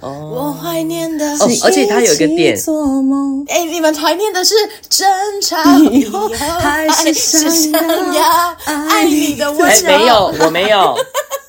哦、我怀念的是、哦、而且他有一个点，哎、欸，你们怀念的是争吵以后还是想要爱你的温柔。哎，没有，我没有。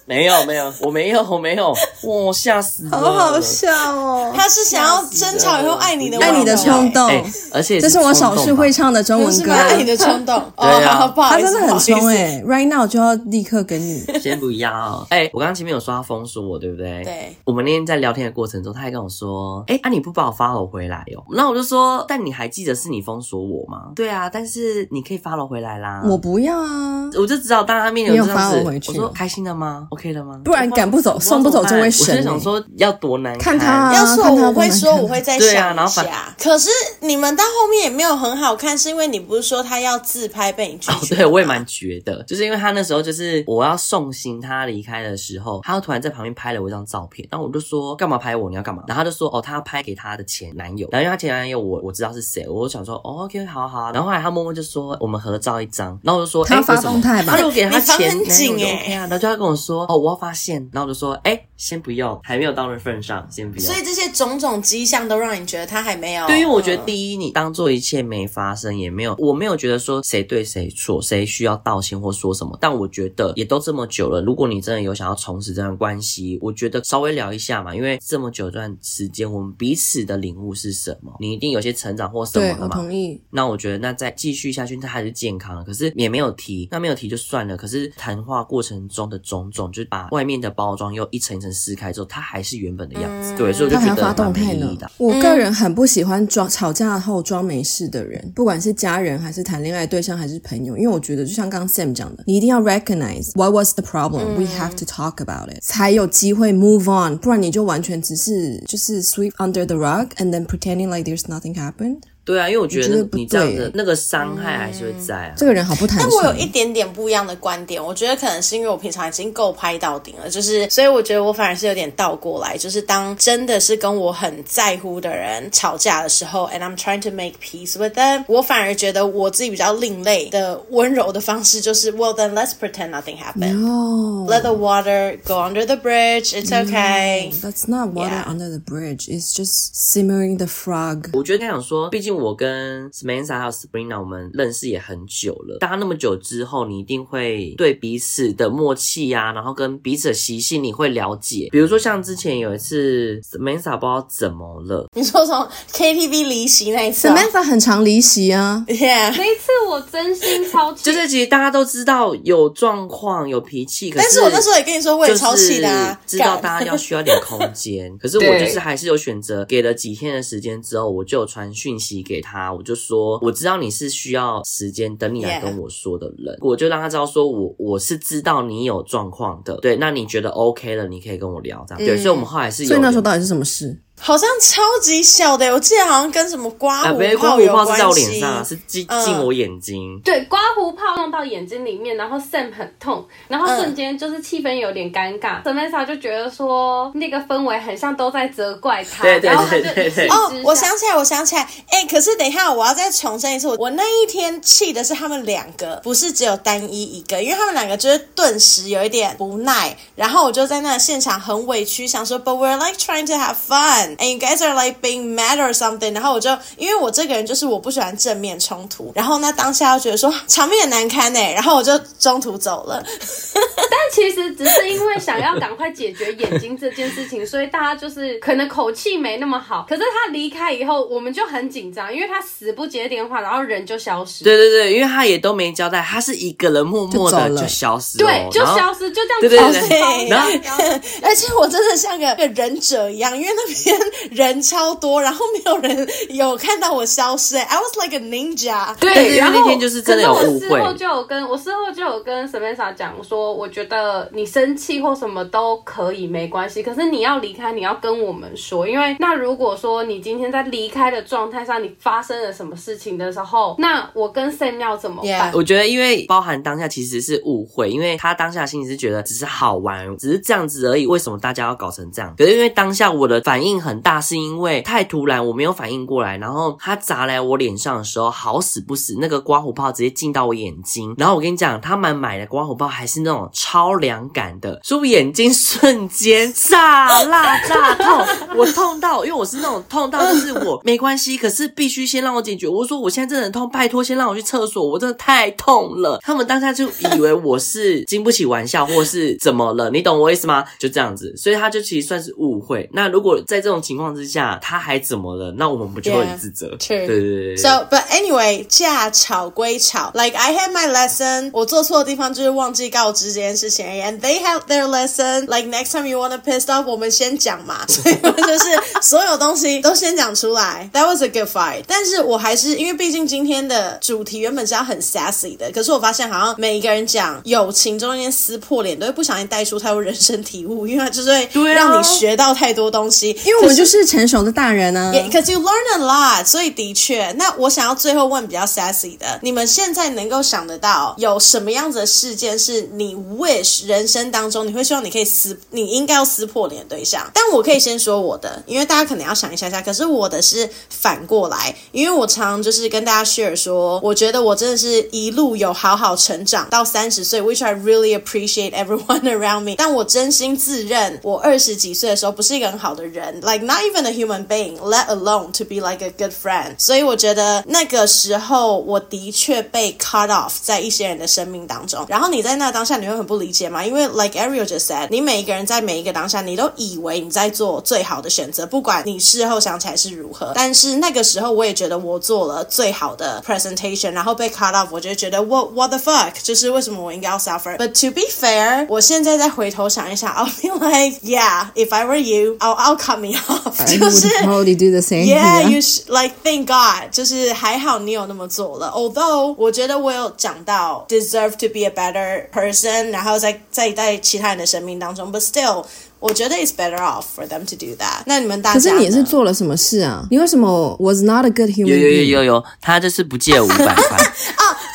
没有没有，我没有我没有，哇吓死了！好好笑哦，他是想要争吵以后爱你的爱你的冲动，而且这是我少数会唱的中文歌，爱你的冲动。哦，好不好意思，他真的很冲哎，right now 就要立刻跟你。先不要，哎，我刚刚前面有说他封锁我，对不对？对。我们那天在聊天的过程中，他还跟我说，哎，啊你不把我 follow 回来哦？那我就说，但你还记得是你封锁我吗？对啊，但是你可以 follow 回来啦。我不要啊，我就知道当他面前这样子，我说开心的吗？可以了吗？不然赶不走，送不走这位神。我就想说要多难看他，要是我会说，我会 再想一下。然后可是你们到后面也没有很好看，是因为你不是说他要自拍被你拒绝？对，我也蛮觉得，就是因为他那时候就是我要送行他离开的时候，他突然在旁边拍了我一张照片，然后我就说干嘛拍我？你要干嘛？然后他就说哦，他要拍给他的前男友，然后因为他前男友我我知道是谁，我就想说哦，OK，好好。然后后来他默默就说我们合照一张，然后我就说他发动态吧，他就给他前男友 OK 啊，然后就他跟我说哦，我要发现，然后我就说。哎，先不用，还没有到那份上，先不用。所以这些种种迹象都让你觉得他还没有。对，因为我觉得第一，你当做一切没发生，也没有，我没有觉得说谁对谁错，谁需要道歉或说什么。但我觉得也都这么久了，如果你真的有想要重拾这段关系，我觉得稍微聊一下嘛，因为这么久这段时间，我们彼此的领悟是什么？你一定有些成长或什么的嘛。我同意。那我觉得那再继续下去，那还是健康的。可是也没有提，那没有提就算了。可是谈话过程中的种种，就是把外面的包装又一层一层撕开之后，它还是原本的样子。嗯、对，所以我就觉得蛮没意义的。我个人很不喜欢装吵架后装没事的人，不管是家人还是谈恋爱对象还是朋友，因为我觉得就像刚刚 Sam 讲的，你一定要 recognize what was the problem，嗯、we have to talk about it，才有机会 move on，不然你就完全只是就是 sweep under the rug and then pretending like there's nothing happened。对啊，因为我觉得你这样子那个伤害还是会在啊。这个人好不坦诚。但我有一点点不一样的观点，我觉得可能是因为我平常已经够拍到顶了，就是所以我觉得我反而是有点倒过来，就是当真的是跟我很在乎的人吵架的时候，and I'm trying to make peace with them，我反而觉得我自己比较另类的温柔的方式就是，well then let's pretend nothing happened，let the water go under the bridge，it's okay，that's not water under the bridge，it's just simmering the frog。我觉得他想说，毕竟。我跟 Samantha 还有 Sabrina 我们认识也很久了，大家那么久之后，你一定会对彼此的默契啊，然后跟彼此的习性你会了解。比如说像之前有一次 Samantha 不知道怎么了，你说从 KTV 离席那一次，Samantha 很常离席啊，Yeah，那一次我真心超气，就是其实大家都知道有状况有脾气，可是但是我那时候也跟你说我也超气的啊，知道大家要需要点空间，可是我就是还是有选择，给了几天的时间之后，我就有传讯息。给他，我就说我知道你是需要时间等你来跟我说的人.我就让他知道说我我是知道你有状况的，对，那你觉得 OK 了，你可以跟我聊这样，嗯、对，所以我们后来是有，所以那时候到底是什么事？好像超级小的，我记得好像跟什么刮胡泡有关系。刮胡泡是在我脸上，是进进我眼睛。嗯、对，刮胡泡弄到眼睛里面，然后 Sam 很痛，然后瞬间就是气氛有点尴尬。Samantha、嗯、就觉得说那个氛围很像都在责怪他。对对对对对。哦，我想起来，我想起来，哎，可是等一下，我要再重申一次，我那一天气的是他们两个，不是只有单一一个，因为他们两个就是顿时有一点不耐，然后我就在那现场很委屈，想说，But we're like trying to have fun, and you guys are like. Being mad or something，然后我就因为我这个人就是我不喜欢正面冲突，然后那当下就觉得说场面很难堪呢，然后我就中途走了。但其实只是因为想要赶快解决眼睛这件事情，所以大家就是可能口气没那么好。可是他离开以后，我们就很紧张，因为他死不接电话，然后人就消失。对对对，因为他也都没交代，他是一个人默默的就消失，对，就消失，就这样。对对对，然后而且我真的像个个忍者一样，因为那边人超。多，然后没有人有看到我消失。I was like a ninja。对，对，然后那天就是真的有误会。我事后就有跟我事后就有跟 Samantha 讲说，我觉得你生气或什么都可以，没关系。可是你要离开，你要跟我们说，因为那如果说你今天在离开的状态上，你发生了什么事情的时候，那我跟 Sam 要怎么办？Yeah. 我觉得，因为包含当下其实是误会，因为他当下心里是觉得只是好玩，只是这样子而已。为什么大家要搞成这样？可是因为当下我的反应很大，是因为。太突然，我没有反应过来，然后他砸来我脸上的时候，好死不死，那个刮胡泡直接进到我眼睛。然后我跟你讲，他们买的刮胡泡还是那种超凉感的，所以我眼睛瞬间炸辣炸痛，我痛到，因为我是那种痛到就是我没关系，可是必须先让我解决。我说我现在真的很痛，拜托先让我去厕所，我真的太痛了。他们当下就以为我是经不起玩笑，或是怎么了，你懂我意思吗？就这样子，所以他就其实算是误会。那如果在这种情况之下，他还怎么了？那我们不就会很自责.对对对。So, but anyway，架吵归吵，like I had my lesson，我做错的地方就是忘记告知这件事情。And they have their lesson. Like next time you wanna piss off，我们先讲嘛。所以就是所有东西都先讲出来。That was a good fight。但是我还是因为毕竟今天的主题原本是要很 sassy 的，可是我发现好像每一个人讲友情中间撕破脸，都会不小心带出太多人生体悟，因为就是会让你学到太多东西。因为我们就是成熟的大人啊。Because you learn a lot，所以的确，那我想要最后问比较 sassy 的，你们现在能够想得到有什么样子的事件是你 wish 人生当中你会希望你可以撕，你应该要撕破脸的对象？但我可以先说我的，因为大家可能要想一下下。可是我的是反过来，因为我常就是跟大家 share 说，我觉得我真的是一路有好好成长到三十岁，which I really appreciate everyone around me。但我真心自认，我二十几岁的时候不是一个很好的人 ，like not even a human being，let alone to be like a good friend。所以我觉得那个时候我的确被 cut off 在一些人的生命当中。然后你在那当下你会很不理解吗？因为 like Ariel just said，你每一个人在每一个当下，你都以为你在做最好的选择，不管你事后想起来是如何。但是那个时候我也觉得我做了最好的 presentation，然后被 cut off，我就觉得 what what the fuck，就是为什么我应该要 suffer？But to be fair，我现在再回头想一想，I'll be like yeah，if I were you，I'll I'll cut me off。就是 probably do the same。 Yeah，you should like thank God，就是还好你有那么做了。Although 我觉得我有讲到 deserve to be a better person，然后在在在其他人的生命当中，but still。我觉得 it's better off for them to do that。那你们大家，可是你是做了什么事啊？你为什么 was not a good human？有有有有有，他就是不借五百块啊，这是一个很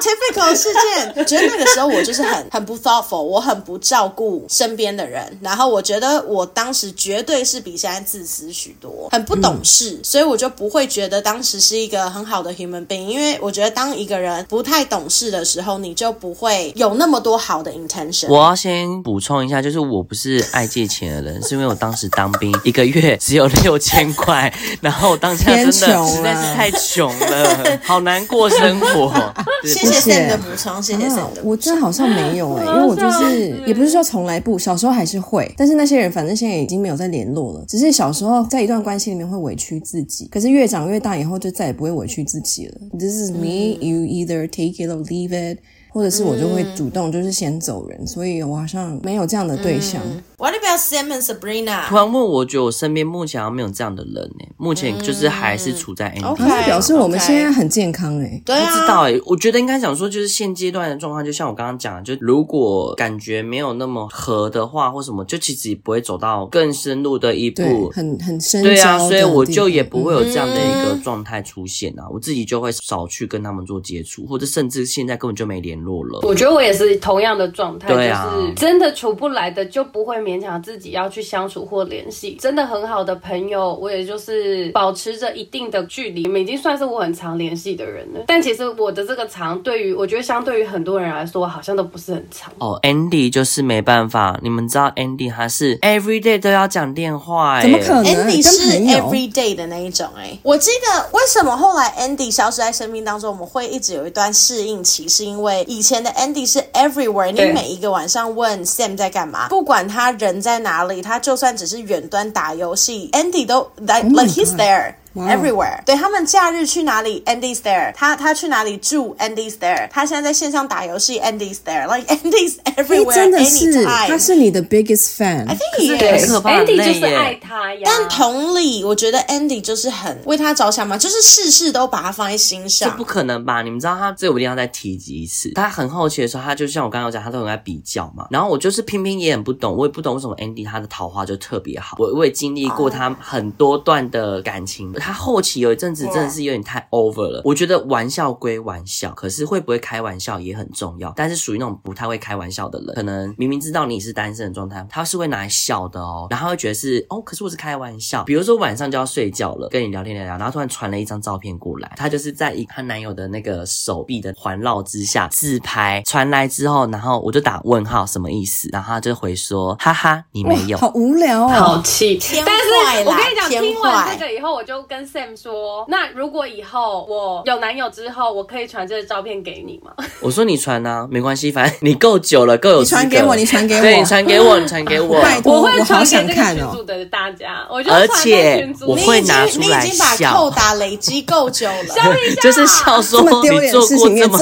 typical 事件。我觉得那个时候我就是很很不 thoughtful，我很不照顾身边的人。然后我觉得我当时绝对是比现在自私许多，很不懂事，嗯、所以我就不会觉得当时是一个很好的 human being。因为我觉得当一个人不太懂事的时候，你就不会有那么多好的 intention。我要先补充一下，就是我不是爱借钱的人，是因为我当时当兵一个月只有六千块，然后当下真的实在是太穷了，好难过生活。谢谢 Sam 的补充，谢谢 Sam 的补充。我真的好像没有哎、欸，因为我就是也不是说从来不，小时候还是会，但是那些人反正现在已经没有再联络了。只是小时候在一段关系里面会委屈自己，可是越长越大以后就再也不会委屈自己了。This is me, you either take it or leave it. 或者是我就会主动就是先走人，嗯、所以我好像没有这样的对象。嗯、What about Sam and Sabrina？突然问我，觉得我身边目前好像没有这样的人呢。目前就是还是处在他是表示我们现在很健康哎。对啊，不知道哎，我觉得应该想说，就是现阶段的状况，就像我刚刚讲的，就如果感觉没有那么合的话，或什么，就其实也不会走到更深入的一步，很很深。对啊，所以我就也不会有这样的一个状态出现啊。嗯、我自己就会少去跟他们做接触，或者甚至现在根本就没联络。我觉得我也是同样的状态，对啊、就是真的处不来的就不会勉强自己要去相处或联系。真的很好的朋友，我也就是保持着一定的距离，你们已经算是我很常联系的人了。但其实我的这个长，对于我觉得相对于很多人来说，好像都不是很长。哦，Andy 就是没办法，你们知道 Andy 他是 every day 都要讲电话、欸，怎么可能？Andy 是 every day 的那一种哎、欸。我记得为什么后来 Andy 消失在生命当中，我们会一直有一段适应期，是因为以前的 Andy。是 everywhere，你每一个晚上问 Sam 在干嘛，不管他人在哪里，他就算只是远端打游戏，Andy 都 like、oh、like he's there。Wow. Everywhere，对他们假日去哪里，Andy's there。他他去哪里住，Andy's there。他现在在线上打游戏，Andy's there。Like Andy's everywhere，真的是，他是你的 biggest fan。I think he is。Andy 就是爱他呀。但同理，我觉得 Andy 就是很为他着想嘛，就是事事都把他放在心上。这不可能吧？你们知道他这我一定要再提及一次。他很好奇的时候，他就像我刚刚讲，他都很爱比较嘛。然后我就是偏偏也很不懂，我也不懂为什么 Andy 他的桃花就特别好。我我也经历过他很多段的感情。他后期有一阵子真的是有点太 over 了。我觉得玩笑归玩笑，可是会不会开玩笑也很重要。但是属于那种不太会开玩笑的人，可能明明知道你是单身的状态，他是会拿来笑的哦。然后会觉得是哦，可是我是开玩笑。比如说晚上就要睡觉了，跟你聊天聊聊，然后突然传了一张照片过来，他就是在一她男友的那个手臂的环绕之下自拍，传来之后，然后我就打问号，什么意思？然后他就回说，哈哈，你没有，好无聊哦，好气。但是我跟你讲，听完这个以后，我就跟 Sam 说。那如果以后我有男友之后，我可以传这个照片给你吗？我说你传啊，没关系，反正你够久了，够有传给我，你传给我，对，你传给我，你传给我。拜托，我会传给这个群组的大家，我就而且我会拿出来笑。你已经把扣打累积够久了，就是笑说你做过这么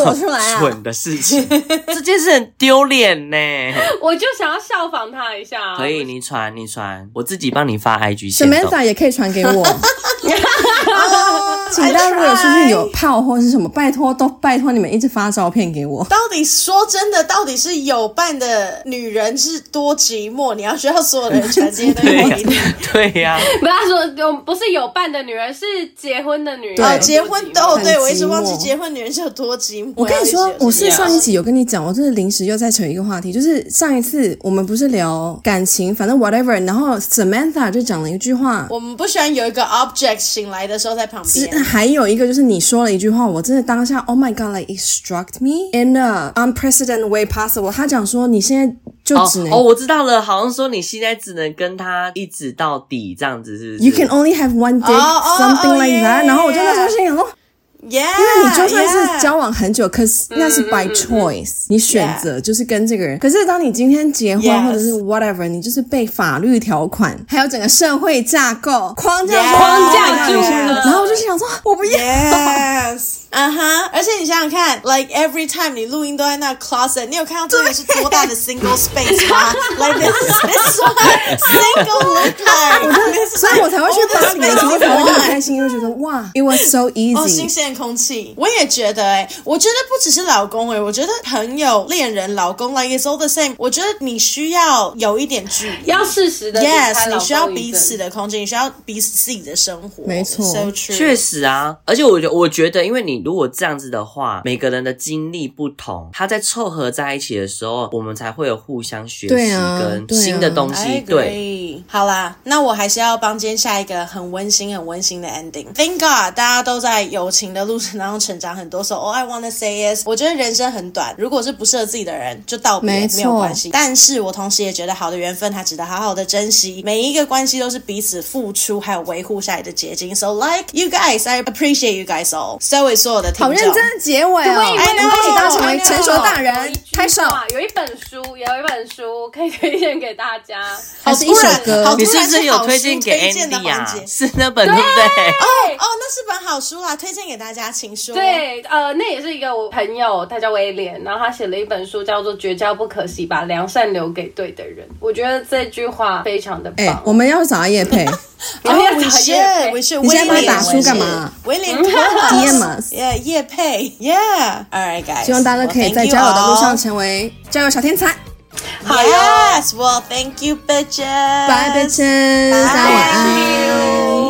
蠢的事情，这件事很丢脸呢。我就想要效仿他一下。可以，你传，你传，我自己帮你发 IG。Samantha 也可以传给我。oh, 请大家如果出去有炮或是什么，拜托都拜托你们一直发照片给我。到底说真的，到底是有伴的女人是多寂寞？你要需要所有的人传这些东西给你？对呀、啊，不要说有不是有伴的女人，是结婚的女人。哦，结婚都对，对我一直忘记结婚女人是有多寂寞。我跟你说，我是上一集有跟你讲，我真是临时又再扯一个话题，就是上一次我们不是聊感情，反正 whatever，然后 Samantha 就讲了一句话，我们不喜欢有一个 object 醒来的时候在旁边。还有一个就是你说了一句话，我真的当下 Oh my God，like it struck me in a unprecedented way possible。他讲说你现在就只能哦，哦，我知道了，好像说你现在只能跟他一直到底这样子，是不是？You can only have one dick，something、oh, oh, oh, like that。然后我就那时候心想说。Yeah, 因为你就算是交往很久.可是那是 by choice，、嗯、你选择就是跟这个人。可是当你今天结婚.或者是 whatever，你就是被法律条款还有整个社会架构框架.框架住了。然后我就想说，我不要。Yes. 啊哈！而且你想想看，like every time 你录音都在那 closet，你有看到这里是多大的 single space 吗？Like this is this is what single look like。所以我才会去巴黎的时候才会很开心，因为觉得哇，it was so easy。哦，新鲜空气。我也觉得哎、欸，我觉得不只是老公哎、欸，我觉得朋友、恋人、老公，like it's all the same。我觉得你需要有一点距离，要适时的 yes，你需要彼此的空间，你需要彼此自己的生活。没错，so true。确实啊，而且我觉我觉得，因为你。如果这样子的话，每个人的经历不同，他在凑合在一起的时候，我们才会有互相学习跟新的东西。对，啊对，好啦，那我还是要帮今天下一个很温馨、很温馨的 ending。Thank God，大家都在友情的路程当中成长很多。So all I wanna say is，我觉得人生很短，如果是不适合自己的人，就道别没，没有关系。但是我同时也觉得，好的缘分它值得好好的珍惜。每一个关系都是彼此付出还有维护下来的结晶。So like you guys，I appreciate you guys all. So is 所有的听众。好认真的结尾哦！恭喜大家成为成熟大人，拍手。有一本书，有一本书可以推荐给大家，还是一首歌？你是不是有推荐给 Andy 啊？是那本对不对？哦哦，那是本好书啊，推荐给大家，请说。对，呃，那也是一个我朋友，他叫威廉，然后他写了一本书，叫做《绝交不可惜，把良善留给对的人》。我觉得这句话非常的棒。哎，我们要找业配。我们要找业配。你现在帮他打书干嘛？威廉 业配，Yeah，All right, guys。希望大家可以在交友的路上成为交友小天才。好 Yes，Well，Thank you, bitches。Bye, bitches。大家晚安。